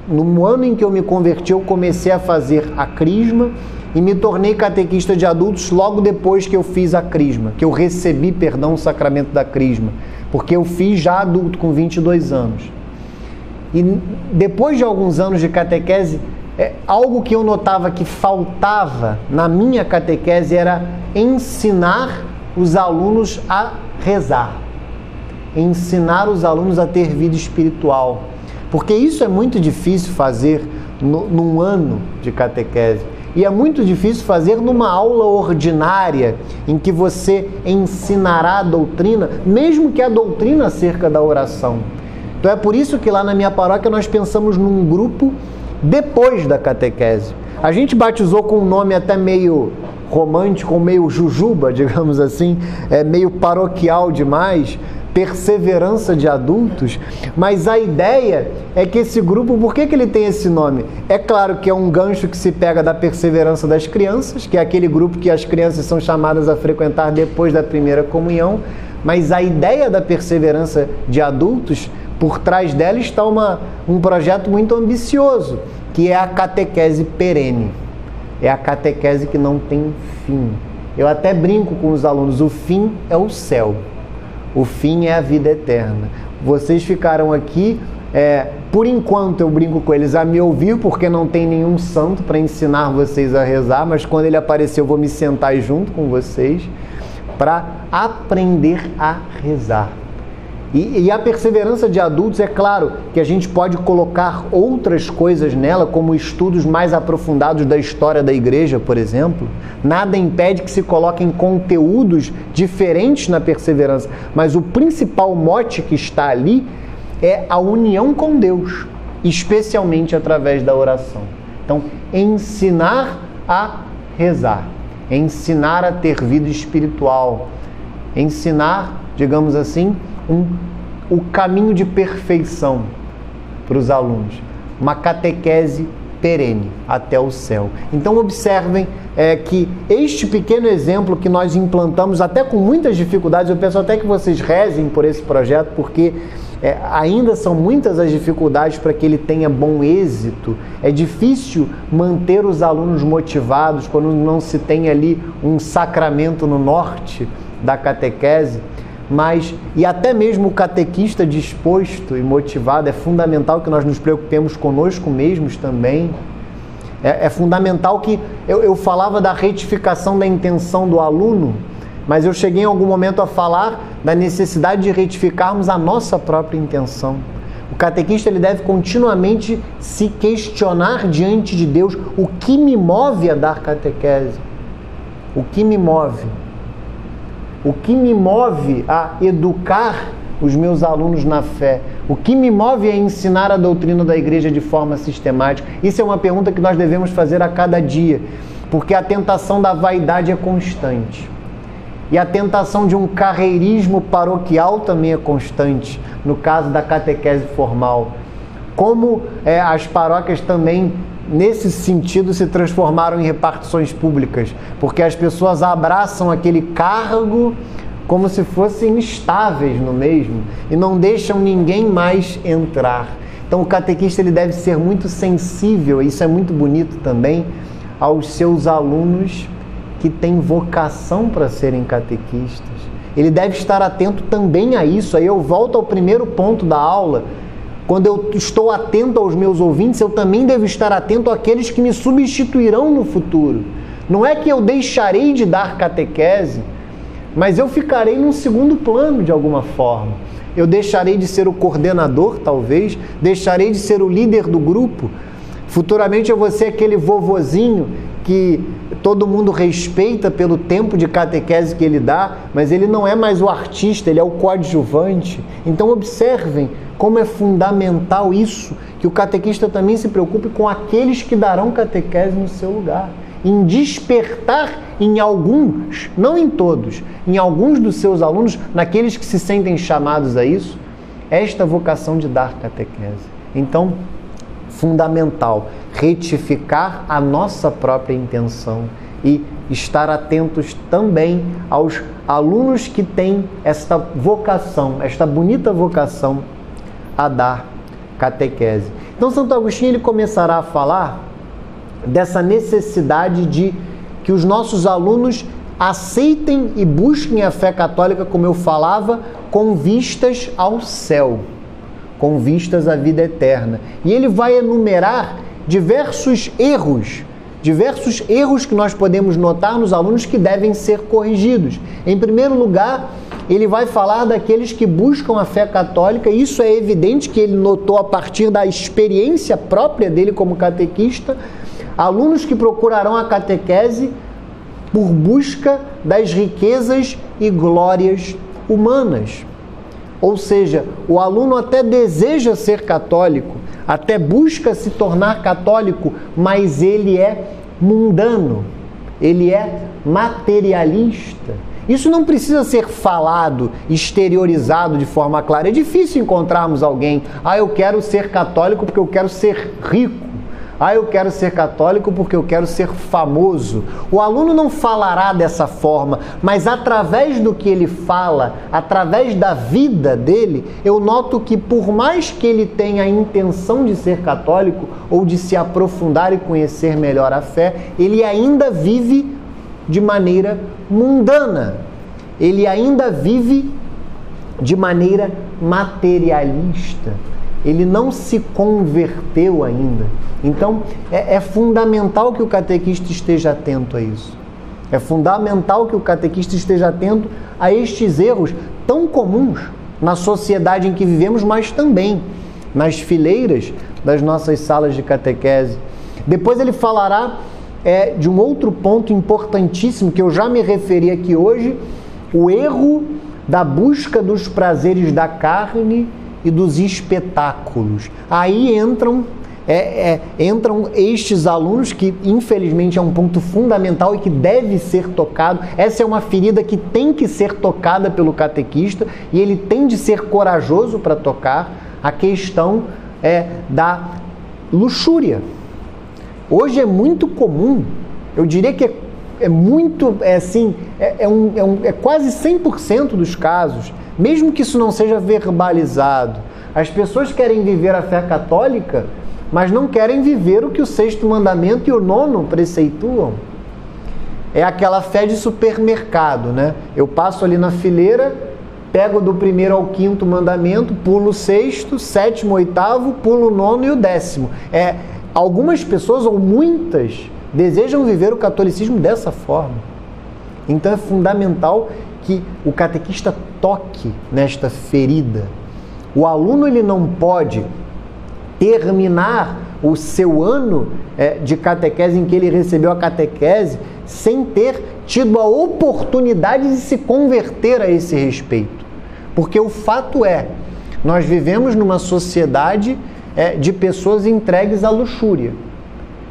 no ano em que eu me converti, eu comecei a fazer a crisma e me tornei catequista de adultos logo depois que eu fiz a crisma, que eu recebi, perdão, o sacramento da crisma, porque eu fiz já adulto com 22 anos. E depois de alguns anos de catequese, é, algo que eu notava que faltava na minha catequese era ensinar os alunos a rezar, ensinar os alunos a ter vida espiritual, porque isso é muito difícil fazer no, num ano de catequese. E é muito difícil fazer numa aula ordinária em que você ensinará a doutrina, mesmo que a doutrina acerca da oração. Então é por isso que lá na minha paróquia nós pensamos num grupo depois da catequese. A gente batizou com um nome até meio romântico, meio jujuba, <laughs> digamos assim, é meio paroquial demais, perseverança de adultos, mas a ideia é que esse grupo, por que, que ele tem esse nome? É claro que é um gancho que se pega da perseverança das crianças, que é aquele grupo que as crianças são chamadas a frequentar depois da primeira comunhão, mas a ideia da perseverança de adultos, por trás dela está uma, um projeto muito ambicioso, que é a catequese perene. É a catequese que não tem fim. Eu até brinco com os alunos, o fim é o céu. O fim é a vida eterna. Vocês ficaram aqui, é, por enquanto eu brinco com eles, a me ouvir, porque não tem nenhum santo para ensinar vocês a rezar, mas quando ele aparecer eu vou me sentar junto com vocês para aprender a rezar. E, e, a perseverança de adultos, é claro que a gente pode colocar outras coisas nela, como estudos mais aprofundados da história da igreja, por exemplo. Nada impede que se coloquem conteúdos diferentes na perseverança, mas o principal mote que está ali é a união com Deus, especialmente através da oração. Então, ensinar a rezar, ensinar a ter vida espiritual, ensinar, digamos assim, um, o caminho de perfeição para os alunos, uma catequese perene até o céu. Então observem é, que este pequeno exemplo que nós implantamos, até com muitas dificuldades, eu peço até que vocês rezem por esse projeto, porque é, ainda são muitas as dificuldades para que ele tenha bom êxito. É difícil manter os alunos motivados quando não se tem ali um sacramento no norte da catequese mas e até mesmo o catequista disposto e motivado, é fundamental que nós nos preocupemos conosco mesmos também. É, é fundamental que eu, eu falava da retificação da intenção do aluno, mas eu cheguei em algum momento a falar da necessidade de retificarmos a nossa própria intenção. O catequista ele deve continuamente se questionar diante de Deus o que me move a dar catequese. O que me move? O que me move a educar os meus alunos na fé? O que me move a ensinar a doutrina da igreja de forma sistemática? Isso é uma pergunta que nós devemos fazer a cada dia, porque a tentação da vaidade é constante. E a tentação de um carreirismo paroquial também é constante, no caso da catequese formal. Como é, as paróquias também, nesse sentido, se transformaram em repartições públicas, porque as pessoas abraçam aquele cargo como se fossem estáveis no mesmo e não deixam ninguém mais entrar. Então o catequista ele deve ser muito sensível, isso é muito bonito também, aos seus alunos que têm vocação para serem catequistas. Ele deve estar atento também a isso. Aí eu volto ao primeiro ponto da aula. Quando eu estou atento aos meus ouvintes, eu também devo estar atento àqueles que me substituirão no futuro. Não é que eu deixarei de dar catequese, mas eu ficarei num segundo plano de alguma forma. Eu deixarei de ser o coordenador, talvez, deixarei de ser o líder do grupo. Futuramente eu vou ser aquele vovozinho que todo mundo respeita pelo tempo de catequese que ele dá, mas ele não é mais o artista, ele é o coadjuvante. Então observem como é fundamental isso, que o catequista também se preocupe com aqueles que darão catequese no seu lugar em despertar em alguns, não em todos, em alguns dos seus alunos, naqueles que se sentem chamados a isso, esta vocação de dar catequese. Então, fundamental retificar a nossa própria intenção e estar atentos também aos alunos que têm esta vocação, esta bonita vocação a dar catequese. Então Santo Agostinho ele começará a falar dessa necessidade de que os nossos alunos aceitem e busquem a fé católica, como eu falava, com vistas ao céu, com vistas à vida eterna. E ele vai enumerar diversos erros, diversos erros que nós podemos notar nos alunos que devem ser corrigidos. Em primeiro lugar, ele vai falar daqueles que buscam a fé católica, e isso é evidente que ele notou a partir da experiência própria dele como catequista, Alunos que procurarão a catequese por busca das riquezas e glórias humanas. Ou seja, o aluno até deseja ser católico, até busca se tornar católico, mas ele é mundano, ele é materialista. Isso não precisa ser falado, exteriorizado de forma clara. É difícil encontrarmos alguém, ah, eu quero ser católico porque eu quero ser rico. Ah, eu quero ser católico porque eu quero ser famoso. O aluno não falará dessa forma, mas através do que ele fala, através da vida dele, eu noto que por mais que ele tenha a intenção de ser católico ou de se aprofundar e conhecer melhor a fé, ele ainda vive de maneira mundana. Ele ainda vive de maneira materialista. Ele não se converteu ainda. Então, é, é fundamental que o catequista esteja atento a isso. É fundamental que o catequista esteja atento a estes erros tão comuns na sociedade em que vivemos, mas também nas fileiras das nossas salas de catequese. Depois ele falará é, de um outro ponto importantíssimo que eu já me referi aqui hoje: o erro da busca dos prazeres da carne e dos espetáculos. Aí entram é, é, entram estes alunos, que infelizmente é um ponto fundamental e que deve ser tocado. Essa é uma ferida que tem que ser tocada pelo catequista e ele tem de ser corajoso para tocar a questão é, da luxúria. Hoje é muito comum, eu diria que é, é muito, é assim, é, é, um, é, um, é quase 100% dos casos, mesmo que isso não seja verbalizado. As pessoas querem viver a fé católica mas não querem viver o que o sexto mandamento e o nono preceituam. É aquela fé de supermercado, né? Eu passo ali na fileira, pego do primeiro ao quinto mandamento, pulo o sexto, sétimo, oitavo, pulo o nono e o décimo. É, algumas pessoas, ou muitas, desejam viver o catolicismo dessa forma. Então é fundamental que o catequista toque nesta ferida. O aluno ele não pode terminar o seu ano é, de catequese em que ele recebeu a catequese sem ter tido a oportunidade de se converter a esse respeito. Porque o fato é, nós vivemos numa sociedade é, de pessoas entregues à luxúria.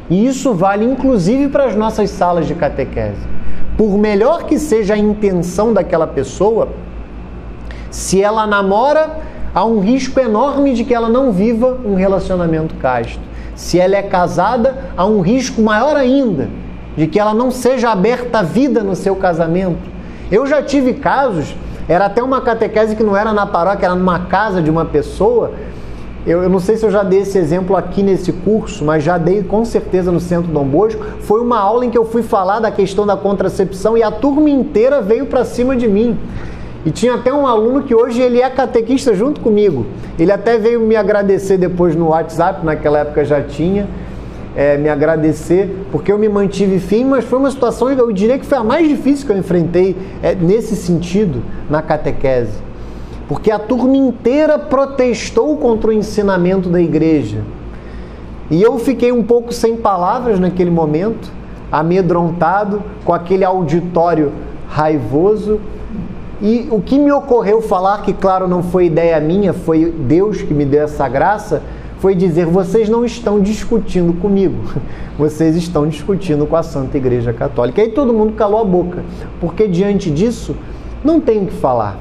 E isso vale inclusive para as nossas salas de catequese. Por melhor que seja a intenção daquela pessoa, se ela namora, há um risco enorme de que ela não viva um relacionamento casto. Se ela é casada, há um risco maior ainda de que ela não seja aberta à vida no seu casamento. Eu já tive casos, era até uma catequese que não era na paróquia, era numa casa de uma pessoa, eu, eu, não sei se eu já dei esse exemplo aqui nesse curso, mas já dei com certeza no Centro Dom Bosco. Foi uma aula em que eu fui falar da questão da contracepção e a turma inteira veio para cima de mim. E tinha até um aluno que hoje ele é catequista junto comigo. Ele até veio me agradecer depois no WhatsApp, naquela época já tinha. É, me agradecer, porque eu me mantive firme, mas foi uma situação, eu diria que foi a mais difícil que eu enfrentei é, nesse sentido na catequese porque a turma inteira protestou contra o ensinamento da igreja. E eu fiquei um pouco sem palavras naquele momento, amedrontado, com aquele auditório raivoso. E o que me ocorreu falar, que claro não foi ideia minha, foi Deus que me deu essa graça, foi dizer: vocês não estão discutindo comigo, <laughs> vocês estão discutindo com a Santa Igreja Católica. E aí todo mundo calou a boca, porque diante disso não tem o que falar.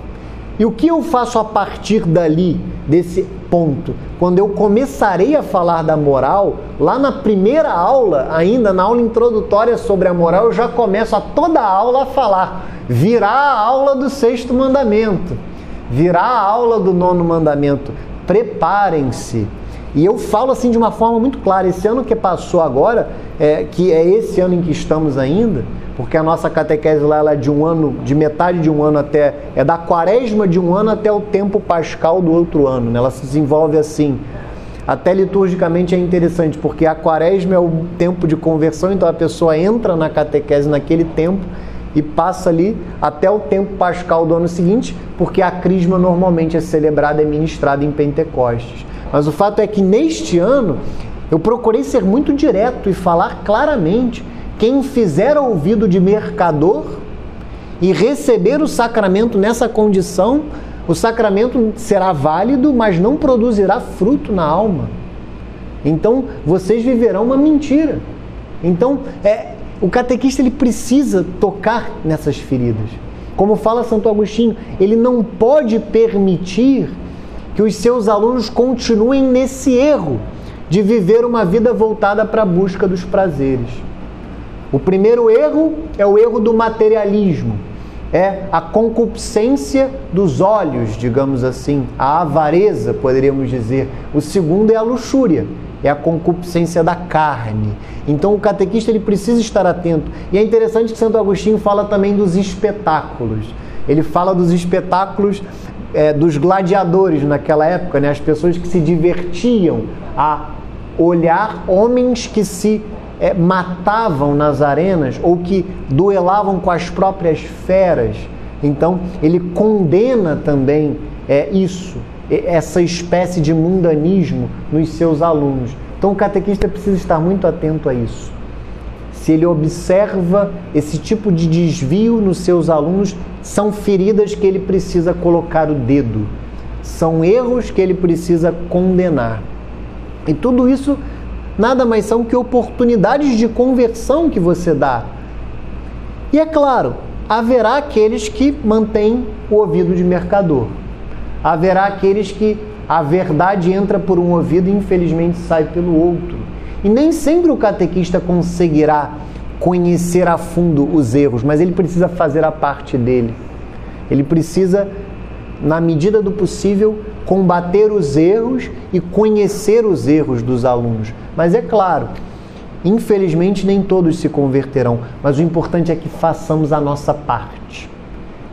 E o que eu faço a partir dali, desse ponto? Quando eu começarei a falar da moral, lá na primeira aula, ainda na aula introdutória sobre a moral, eu já começo a toda a aula a falar. Virá a aula do sexto mandamento, virá a aula do nono mandamento. Preparem-se. E eu falo assim de uma forma muito clara. Esse ano que passou agora, é, que é esse ano em que estamos ainda, porque a nossa catequese lá é de um ano, de metade de um ano até, é da quaresma de um ano até o tempo pascal do outro ano, né? ela se desenvolve assim. Até liturgicamente é interessante, porque a quaresma é o tempo de conversão, então a pessoa entra na catequese naquele tempo e passa ali até o tempo pascal do ano seguinte, porque a crisma normalmente é celebrada e ministrada em Pentecostes. Mas o fato é que neste ano eu procurei ser muito direto e falar claramente quem fizer ouvido de mercador e receber o sacramento nessa condição, o sacramento será válido, mas não produzirá fruto na alma. Então vocês viverão uma mentira. Então é, o catequista ele precisa tocar nessas feridas. Como fala Santo Agostinho, ele não pode permitir que os seus alunos continuem nesse erro de viver uma vida voltada para a busca dos prazeres. O primeiro erro é o erro do materialismo, é a concupiscência dos olhos, digamos assim, a avareza, poderíamos dizer. O segundo é a luxúria, é a concupiscência da carne. Então o catequista ele precisa estar atento. E é interessante que Santo Agostinho fala também dos espetáculos. Ele fala dos espetáculos é, dos gladiadores naquela época, né? as pessoas que se divertiam a olhar homens que se é, matavam nas arenas ou que duelavam com as próprias feras. Então, ele condena também é, isso, essa espécie de mundanismo nos seus alunos. Então, o catequista precisa estar muito atento a isso. Se ele observa esse tipo de desvio nos seus alunos, são feridas que ele precisa colocar o dedo, são erros que ele precisa condenar. E tudo isso nada mais são que oportunidades de conversão que você dá. E é claro, haverá aqueles que mantêm o ouvido de mercador. Haverá aqueles que a verdade entra por um ouvido e infelizmente sai pelo outro. E nem sempre o catequista conseguirá conhecer a fundo os erros, mas ele precisa fazer a parte dele. Ele precisa, na medida do possível, combater os erros e conhecer os erros dos alunos. Mas é claro, infelizmente nem todos se converterão, mas o importante é que façamos a nossa parte.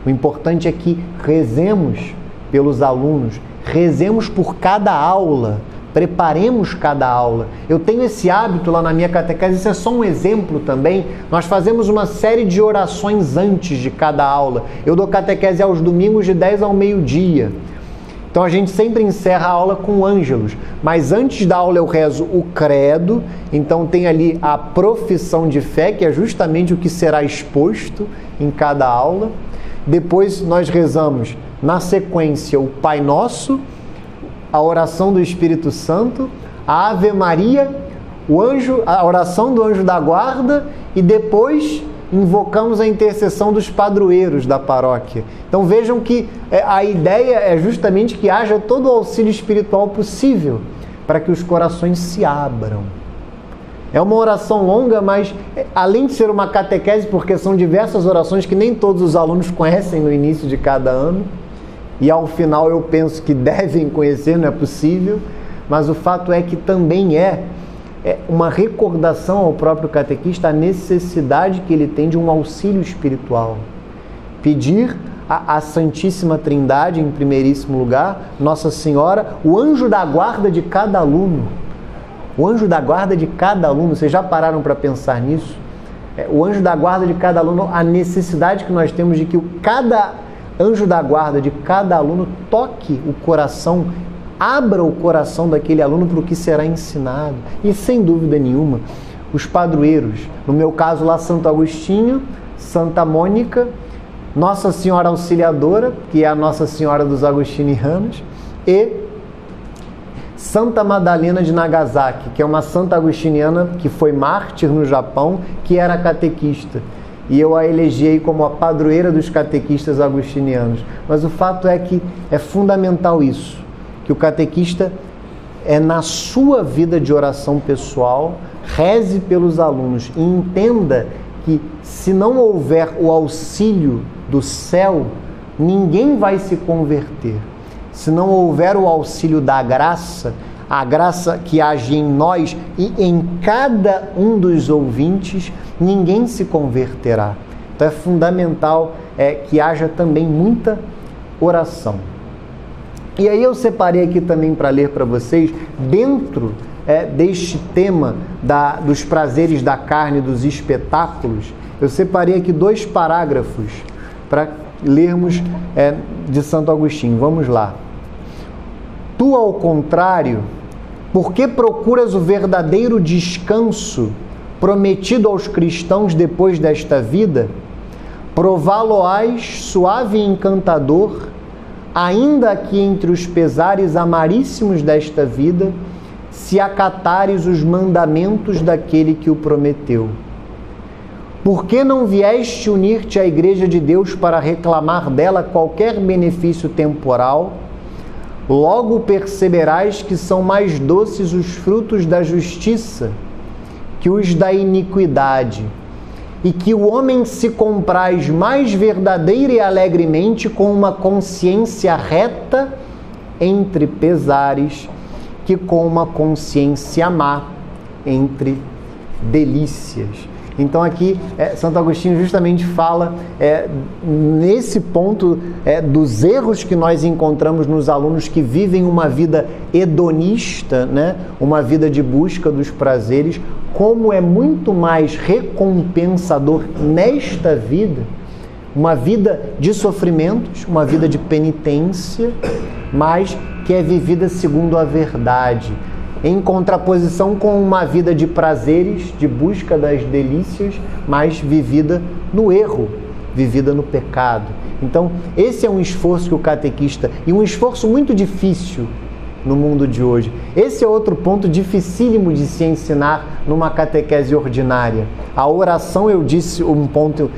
O importante é que rezemos pelos alunos, rezemos por cada aula, preparemos cada aula. Eu tenho esse hábito lá na minha catequese, isso é só um exemplo também. Nós fazemos uma série de orações antes de cada aula. Eu dou catequese aos domingos de 10 ao meio-dia. Então a gente sempre encerra a aula com ângelos, mas antes da aula eu rezo o credo, então tem ali a profissão de fé, que é justamente o que será exposto em cada aula. Depois nós rezamos na sequência o Pai Nosso, a oração do Espírito Santo, a Ave Maria, o anjo, a oração do anjo da guarda e depois invocamos a intercessão dos padroeiros da paróquia. Então vejam que é, a ideia é justamente que haja todo o auxílio espiritual possível para que os corações se abram. É uma oração longa, mas é, além de ser uma catequese, porque são diversas orações que nem todos os alunos conhecem no início de cada ano, e ao final eu penso que devem conhecer, não é possível, mas o fato é que também é é uma recordação ao próprio catequista a necessidade que ele tem de um auxílio espiritual. Pedir a, a Santíssima Trindade, em primeiríssimo lugar, Nossa Senhora, o anjo da guarda de cada aluno. O anjo da guarda de cada aluno, vocês já pararam para pensar nisso? É, o anjo da guarda de cada aluno, a necessidade que nós temos de que o, cada anjo da guarda de cada aluno toque o coração abra o coração daquele aluno para o que será ensinado. E sem dúvida nenhuma, os padroeiros, no meu caso lá Santo Agostinho, Santa Mônica, Nossa Senhora Auxiliadora, que é a Nossa Senhora dos Agostinianos, e Santa Madalena de Nagasaki, que é uma santa agostiniana que foi mártir no Japão, que era catequista. E eu a elegei como a padroeira dos catequistas agostinianos. Mas o fato é que é fundamental isso que o catequista é na sua vida de oração pessoal, reze pelos alunos e entenda que se não houver o auxílio do céu, ninguém vai se converter. Se não houver o auxílio da graça, a graça que age em nós e em cada um dos ouvintes, ninguém se converterá. Então é fundamental é, que haja também muita oração. E aí eu separei aqui também para ler para vocês, dentro é, deste tema da, dos prazeres da carne, dos espetáculos, eu separei aqui dois parágrafos para lermos é, de Santo Agostinho. Vamos lá. Tu, ao contrário, por que procuras o verdadeiro descanso prometido aos cristãos depois desta vida? Prová-lo-ás suave e encantador ainda que entre os pesares amaríssimos desta vida, se acatares os mandamentos daquele que o prometeu. Por que não vieste unir-te à Igreja de Deus para reclamar dela qualquer benefício temporal? Logo perceberás que são mais doces os frutos da justiça que os da iniquidade e que o homem se compraz mais verdadeira e alegremente com uma consciência reta entre pesares que com uma consciência má entre delícias. Então aqui é, Santo Agostinho justamente fala é, nesse ponto é, dos erros que nós encontramos nos alunos que vivem uma vida hedonista, né? uma vida de busca dos prazeres, como é muito mais recompensador nesta vida, uma vida de sofrimentos, uma vida de penitência, mas que é vivida segundo a verdade em contraposição com uma vida de prazeres, de busca das delícias, mas vivida no erro, vivida no pecado. Então, esse é um esforço que o catequista, e um esforço muito difícil no mundo de hoje. Esse é outro ponto dificílimo de se ensinar numa catequese ordinária. A oração, eu disse, um ponto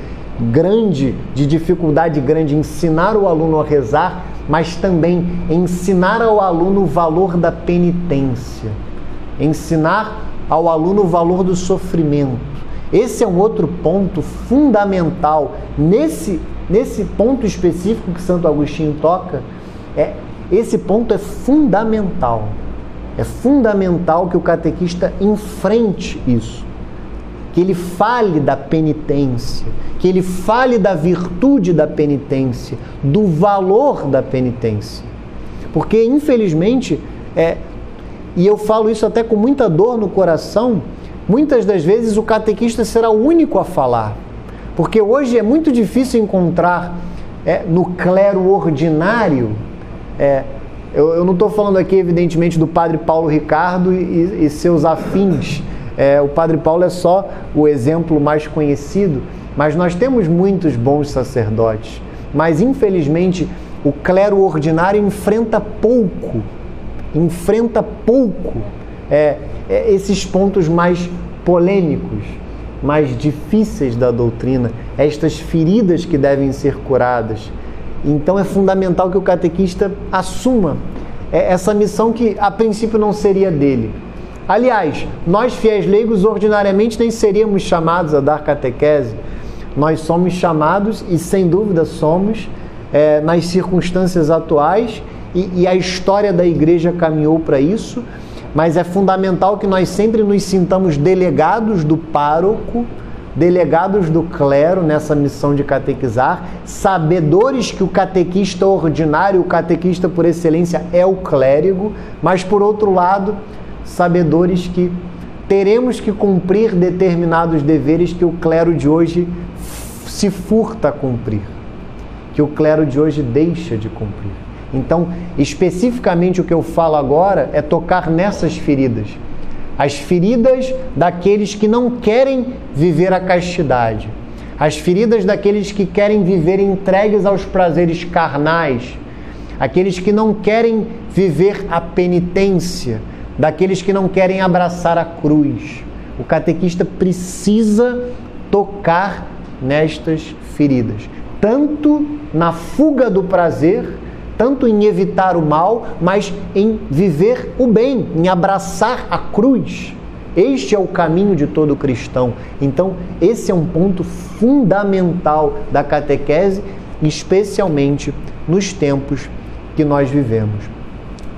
grande, de dificuldade grande, ensinar o aluno a rezar mas também ensinar ao aluno o valor da penitência, ensinar ao aluno o valor do sofrimento. Esse é um outro ponto fundamental. Nesse, nesse ponto específico que Santo Agostinho toca, é, esse ponto é fundamental. É fundamental que o catequista enfrente isso que ele fale da penitência, que ele fale da virtude da penitência, do valor da penitência. Porque, infelizmente, é, e eu falo isso até com muita dor no coração, muitas das vezes o catequista será o único a falar. Porque hoje é muito difícil encontrar é, no clero ordinário é, Eu, eu não estou falando aqui, evidentemente, do padre Paulo Ricardo e, e seus afins. É, o padre Paulo é só o exemplo mais conhecido, mas nós temos muitos bons sacerdotes. Mas, infelizmente, o clero ordinário enfrenta pouco, enfrenta pouco é, é, esses pontos mais polêmicos, mais difíceis da doutrina, estas feridas que devem ser curadas. Então é fundamental que o catequista assuma é, essa missão que a princípio não seria dele. Aliás, nós fiéis leigos ordinariamente nem seríamos chamados a dar catequese. Nós somos chamados e sem dúvida somos é, nas circunstâncias atuais e, e a história da igreja caminhou para isso, mas é fundamental que nós sempre nos sintamos delegados do pároco, delegados do clero nessa missão de catequizar, sabedores que o catequista ordinário, o catequista por excelência é o clérigo, mas por outro lado, sabedores que teremos que cumprir determinados deveres que o clero de hoje se furta a cumprir que o clero de hoje deixa de cumprir. Então, especificamente o que eu falo agora é tocar nessas feridas. As feridas daqueles que não querem viver a castidade. As feridas daqueles que querem viver entregues aos prazeres carnais. Aqueles que não querem viver a penitência. Daqueles que não querem abraçar a cruz. O catequista precisa tocar nestas feridas tanto na fuga do prazer, tanto em evitar o mal, mas em viver o bem, em abraçar a cruz. Este é o caminho de todo cristão. Então, esse é um ponto fundamental da catequese, especialmente nos tempos que nós vivemos.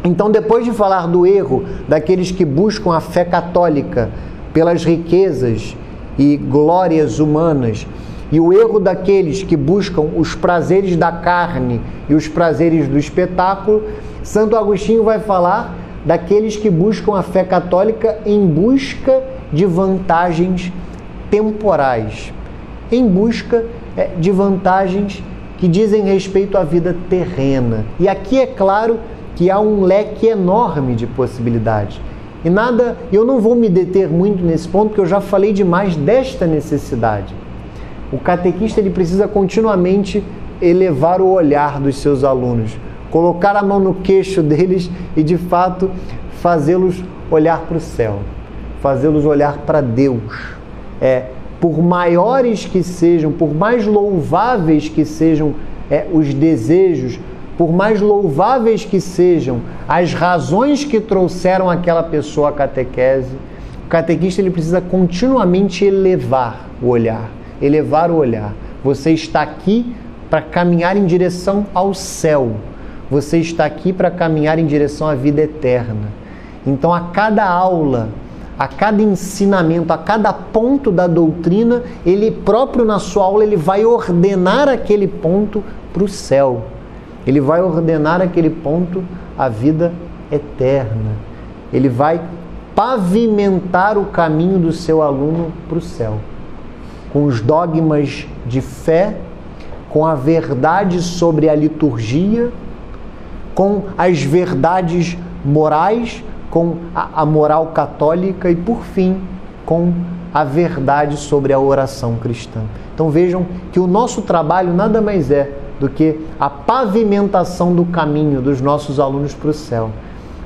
Então, depois de falar do erro daqueles que buscam a fé católica pelas riquezas e glórias humanas, e o erro daqueles que buscam os prazeres da carne e os prazeres do espetáculo, Santo Agostinho vai falar daqueles que buscam a fé católica em busca de vantagens temporais, em busca é, de vantagens que dizem respeito à vida terrena. E aqui é claro que há um leque enorme de possibilidades. E nada, eu não vou me deter muito nesse ponto, porque eu já falei demais desta necessidade. O catequista ele precisa continuamente elevar o olhar dos seus alunos, colocar a mão no queixo deles e de fato fazê-los olhar para o céu, fazê-los olhar para Deus. É, por maiores que sejam, por mais louváveis que sejam é, os desejos, por mais louváveis que sejam as razões que trouxeram aquela pessoa à catequese, o catequista ele precisa continuamente elevar o olhar elevar o olhar. Você está aqui para caminhar em direção ao céu. Você está aqui para caminhar em direção à vida eterna. Então, a cada aula, a cada ensinamento, a cada ponto da doutrina, ele próprio na sua aula ele vai ordenar aquele ponto para o céu. Ele vai ordenar aquele ponto à vida eterna. Ele vai pavimentar o caminho do seu aluno para o céu com os dogmas de fé, com a verdade sobre a liturgia, com as verdades morais, com a, a moral católica e, por fim, com a verdade sobre a oração cristã. Então vejam que o nosso trabalho nada mais é do que a pavimentação do caminho dos nossos alunos para o céu,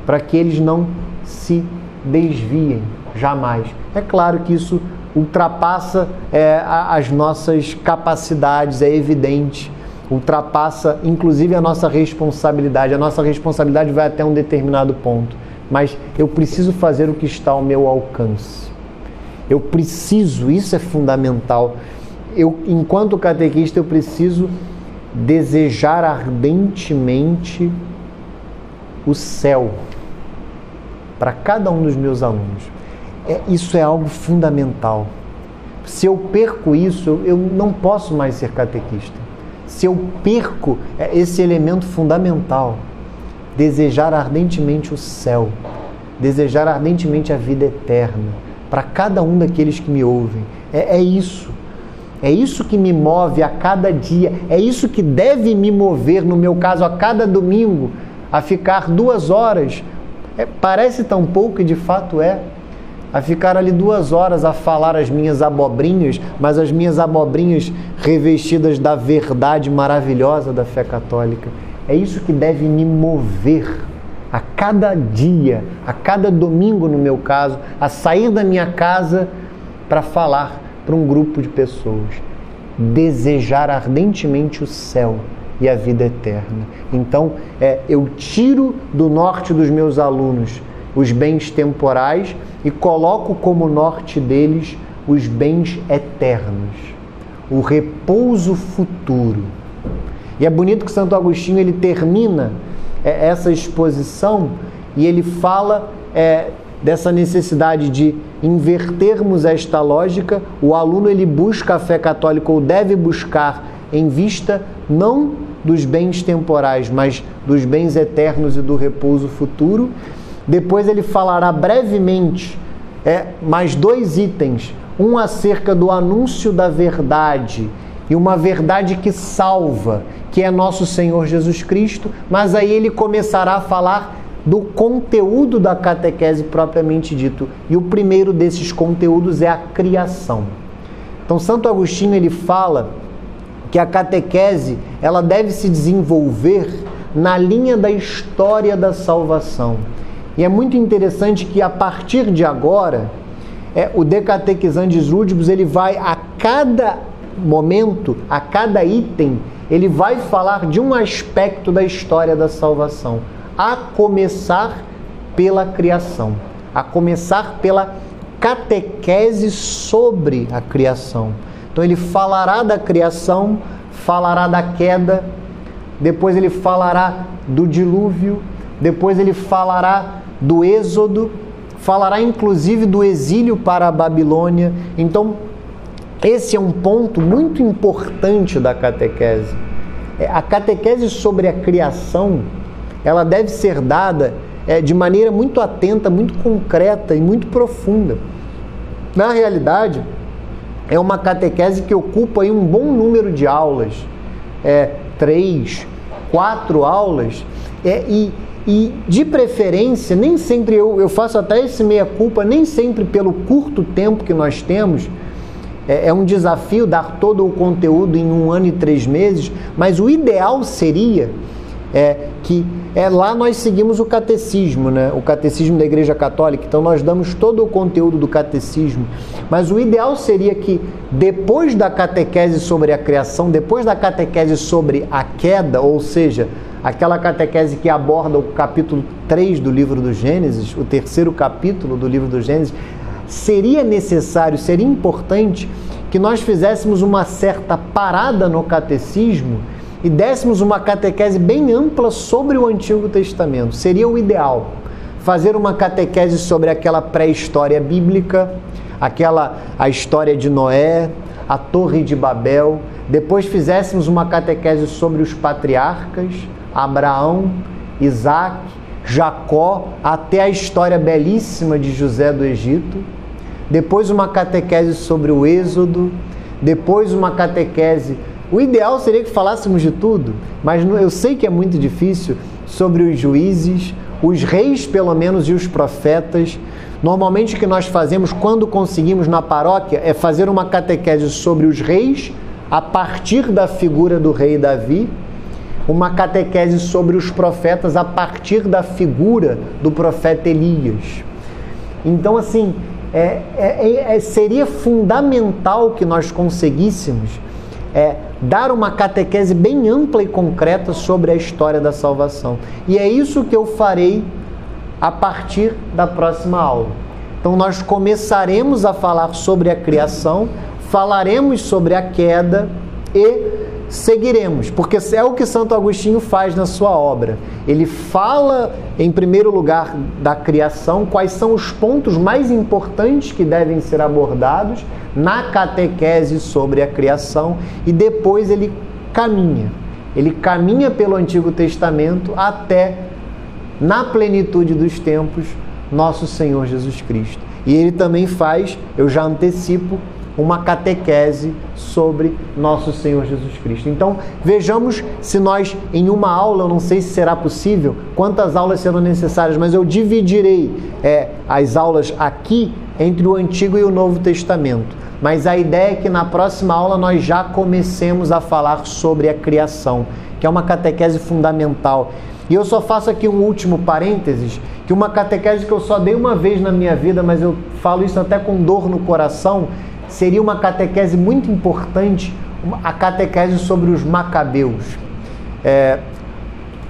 para que eles não se desviem jamais. É claro que isso ultrapassa é, as nossas capacidades, é evidente. Ultrapassa, inclusive, a nossa responsabilidade. A nossa responsabilidade vai até um determinado ponto. Mas eu preciso fazer o que está ao meu alcance. Eu preciso, isso é fundamental. Eu, enquanto catequista, eu preciso desejar ardentemente o céu para cada um dos meus alunos é, isso é algo fundamental. Se eu perco isso, eu não posso mais ser catequista. Se eu perco é, esse elemento fundamental, desejar ardentemente o céu, desejar ardentemente a vida eterna, para cada um daqueles que me ouvem, é, é isso. É isso que me move a cada dia, é isso que deve me mover, no meu caso, a cada domingo, a ficar duas horas, é, parece tão pouco e de fato é, a ficar ali duas horas a falar as minhas abobrinhas, mas as minhas abobrinhas revestidas da verdade maravilhosa da fé católica. É isso que deve me mover a cada dia, a cada domingo, no meu caso, a sair da minha casa para falar para um grupo de pessoas. Desejar ardentemente o céu e a vida eterna. Então, é, eu tiro do norte dos meus alunos os bens temporais e coloco como norte deles os bens eternos, o repouso futuro. E é bonito que Santo Agostinho ele termina é, essa exposição e ele fala é, dessa necessidade de invertermos esta lógica. O aluno ele busca a fé católica ou deve buscar em vista não dos bens temporais, mas dos bens eternos e do repouso futuro. Depois ele falará brevemente é, mais dois itens: um acerca do anúncio da verdade e uma verdade que salva, que é nosso Senhor Jesus Cristo, mas aí ele começará a falar do conteúdo da catequese propriamente dito. E o primeiro desses conteúdos é a criação. Então Santo Agostinho ele fala que a catequese ela deve se desenvolver na linha da história da salvação. E é muito interessante que a partir de agora, é, o Decatequizantes Rudibus ele vai a cada momento, a cada item, ele vai falar de um aspecto da história da salvação, a começar pela criação, a começar pela catequese sobre a criação. Então ele falará da criação, falará da queda, depois ele falará do dilúvio, depois ele falará do êxodo, falará inclusive do exílio para a Babilônia. Então, esse é um ponto muito importante da catequese. É, a catequese sobre a criação, ela deve ser dada é, de maneira muito atenta, muito concreta e muito profunda. Na realidade, é uma catequese que ocupa aí um bom número de aulas, é, três, quatro aulas, é, e, e de preferência, nem sempre eu, eu faço até esse meia-culpa, nem sempre pelo curto tempo que nós temos, é, é um desafio dar todo o conteúdo em um ano e três meses, mas o ideal seria é, que é, lá nós seguimos o catecismo, né? o catecismo da Igreja Católica, então nós damos todo o conteúdo do catecismo. Mas o ideal seria que depois da catequese sobre a criação, depois da catequese sobre a queda, ou seja, aquela catequese que aborda o capítulo 3 do livro do Gênesis, o terceiro capítulo do livro do Gênesis, seria necessário, seria importante que nós fizéssemos uma certa parada no catecismo e dessemos uma catequese bem ampla sobre o Antigo Testamento. Seria o ideal. Fazer uma catequese sobre aquela pré-história bíblica, aquela a história de Noé, a Torre de Babel. Depois fizéssemos uma catequese sobre os patriarcas, Abraão, Isaac, Jacó, até a história belíssima de José do Egito depois uma catequese sobre o Êxodo, depois uma catequese. O ideal seria que falássemos de tudo, mas eu sei que é muito difícil sobre os juízes, os reis, pelo menos, e os profetas. Normalmente o que nós fazemos quando conseguimos na paróquia é fazer uma catequese sobre os reis a partir da figura do rei Davi, uma catequese sobre os profetas a partir da figura do profeta Elias. Então, assim, é, é, é, seria fundamental que nós conseguíssemos é, dar uma catequese bem ampla e concreta sobre a história da salvação. E é isso que eu farei a partir da próxima aula. Então, nós começaremos a falar sobre a criação, falaremos sobre a queda e seguiremos, porque é o que Santo Agostinho faz na sua obra. Ele fala, em primeiro lugar, da criação, quais são os pontos mais importantes que devem ser abordados na catequese sobre a criação, e depois ele caminha. Ele caminha pelo Antigo Testamento até, na plenitude dos tempos, nosso Senhor Jesus Cristo. E ele também faz, eu já antecipo, uma catequese sobre nosso Senhor Jesus Cristo. Então, vejamos se nós, em uma aula, eu não sei se será possível, quantas aulas serão necessárias, mas eu dividirei é, as aulas aqui entre o Antigo e o Novo Testamento. Mas a ideia é que na próxima aula nós já comecemos a falar sobre a criação, que é uma catequese fundamental. E eu só faço aqui um último parênteses, que uma catequese que eu só dei uma vez na minha vida, mas eu falo isso até com dor no coração, seria uma catequese muito importante, a catequese sobre os macabeus. É,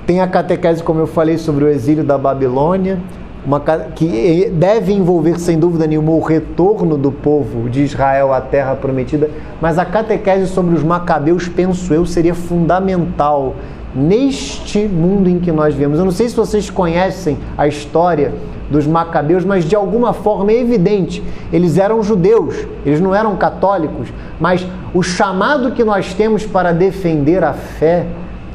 tem a catequese, como eu falei, sobre o exílio da Babilônia, uma, que deve envolver, sem dúvida nenhuma, o retorno do povo de Israel à terra prometida, mas a catequese sobre os macabeus, penso eu, seria fundamental neste mundo em que nós vivemos. Eu não sei se vocês conhecem a história dos macabeus, mas de alguma forma é evidente, eles eram judeus, eles não eram católicos, mas o chamado que nós temos para defender a fé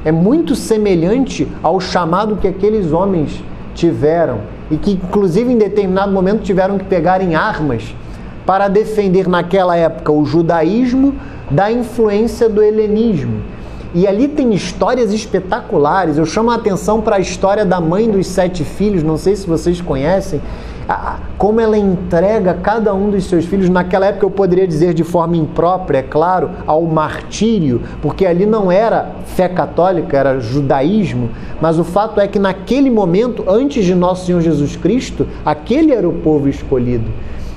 é muito semelhante ao chamado que aqueles homens tiveram e que, inclusive, em determinado momento tiveram que pegar em armas para defender naquela época o judaísmo da influência do helenismo. E ali tem histórias espetaculares. Eu chamo a atenção para a história da mãe dos sete filhos, não sei se vocês conhecem, como ela entrega cada um dos seus filhos, naquela época eu poderia dizer de forma imprópria, é claro, ao martírio, porque ali não era fé católica, era judaísmo, mas o fato é que naquele momento, antes de nosso Senhor Jesus Cristo, aquele era o povo escolhido.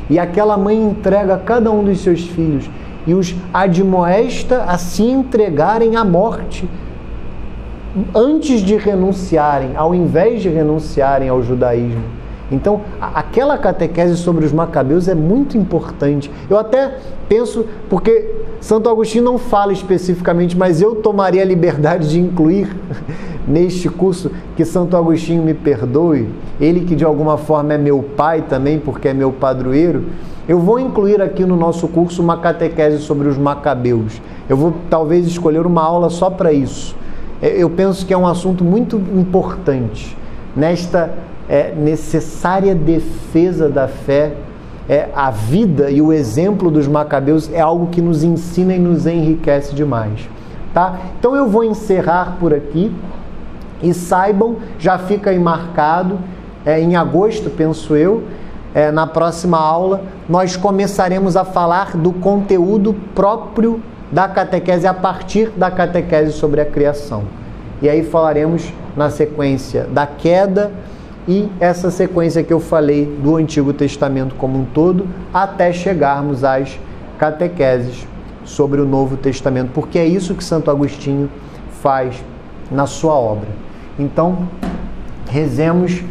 E aquela mãe entrega cada um dos seus filhos e os admoesta a se entregarem à morte antes de renunciarem, ao invés de renunciarem ao judaísmo. Então, aquela catequese sobre os macabeus é muito importante. Eu até penso, porque Santo Agostinho não fala especificamente, mas eu tomaria a liberdade de incluir <laughs> neste curso que Santo Agostinho me perdoe, ele que de alguma forma é meu pai também, porque é meu padroeiro. Eu vou incluir aqui no nosso curso uma catequese sobre os macabeus. Eu vou talvez escolher uma aula só para isso. É, eu penso que é um assunto muito importante nesta é, necessária defesa da fé, é, a vida e o exemplo dos macabeus é algo que nos ensina e nos enriquece demais. Tá? Então eu vou encerrar por aqui e saibam, já fica aí marcado, é, em agosto, penso eu, é, na próxima aula, nós começaremos a falar do conteúdo próprio da catequese a partir da catequese sobre a criação. E aí falaremos na sequência da queda e essa sequência que eu falei do Antigo Testamento como um todo, até chegarmos às catequeses sobre o Novo Testamento, porque é isso que Santo Agostinho faz na sua obra. Então, rezemos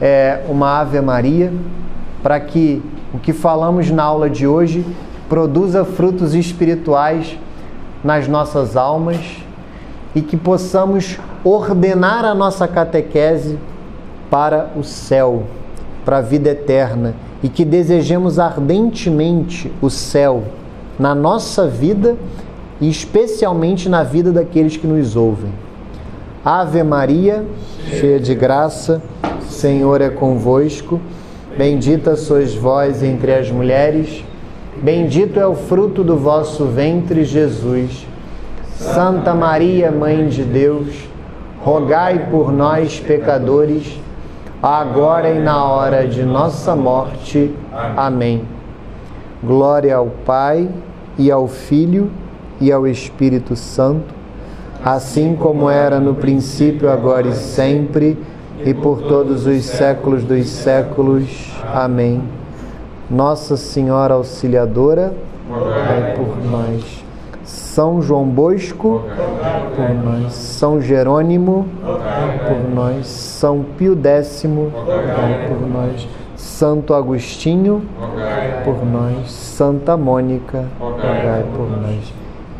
é, uma Ave Maria para que o que falamos na aula de hoje produza frutos espirituais nas nossas almas e que possamos ordenar a nossa catequese para o céu, para a vida eterna e que desejemos ardentemente o céu na nossa vida e especialmente na vida daqueles que nos ouvem. Ave Maria, cheia de graça, Senhor é convosco. Bendita sois vós entre as mulheres, bendito é o fruto do vosso ventre, Jesus. Santa Maria, Mãe de Deus, rogai por nós, pecadores agora e na hora de nossa morte. Amém. Glória ao Pai e ao Filho e ao Espírito Santo, assim como era no princípio, agora e sempre, e por todos os séculos dos séculos. Amém. Nossa Senhora Auxiliadora, rogai por nós. São João Bosco, por nós. São Jerônimo, por nós. São Pio X, por nós. Santo Agostinho, por nós. Santa Mônica, rogai por nós.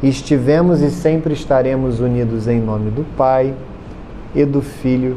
Estivemos e sempre estaremos unidos em nome do Pai, e do Filho,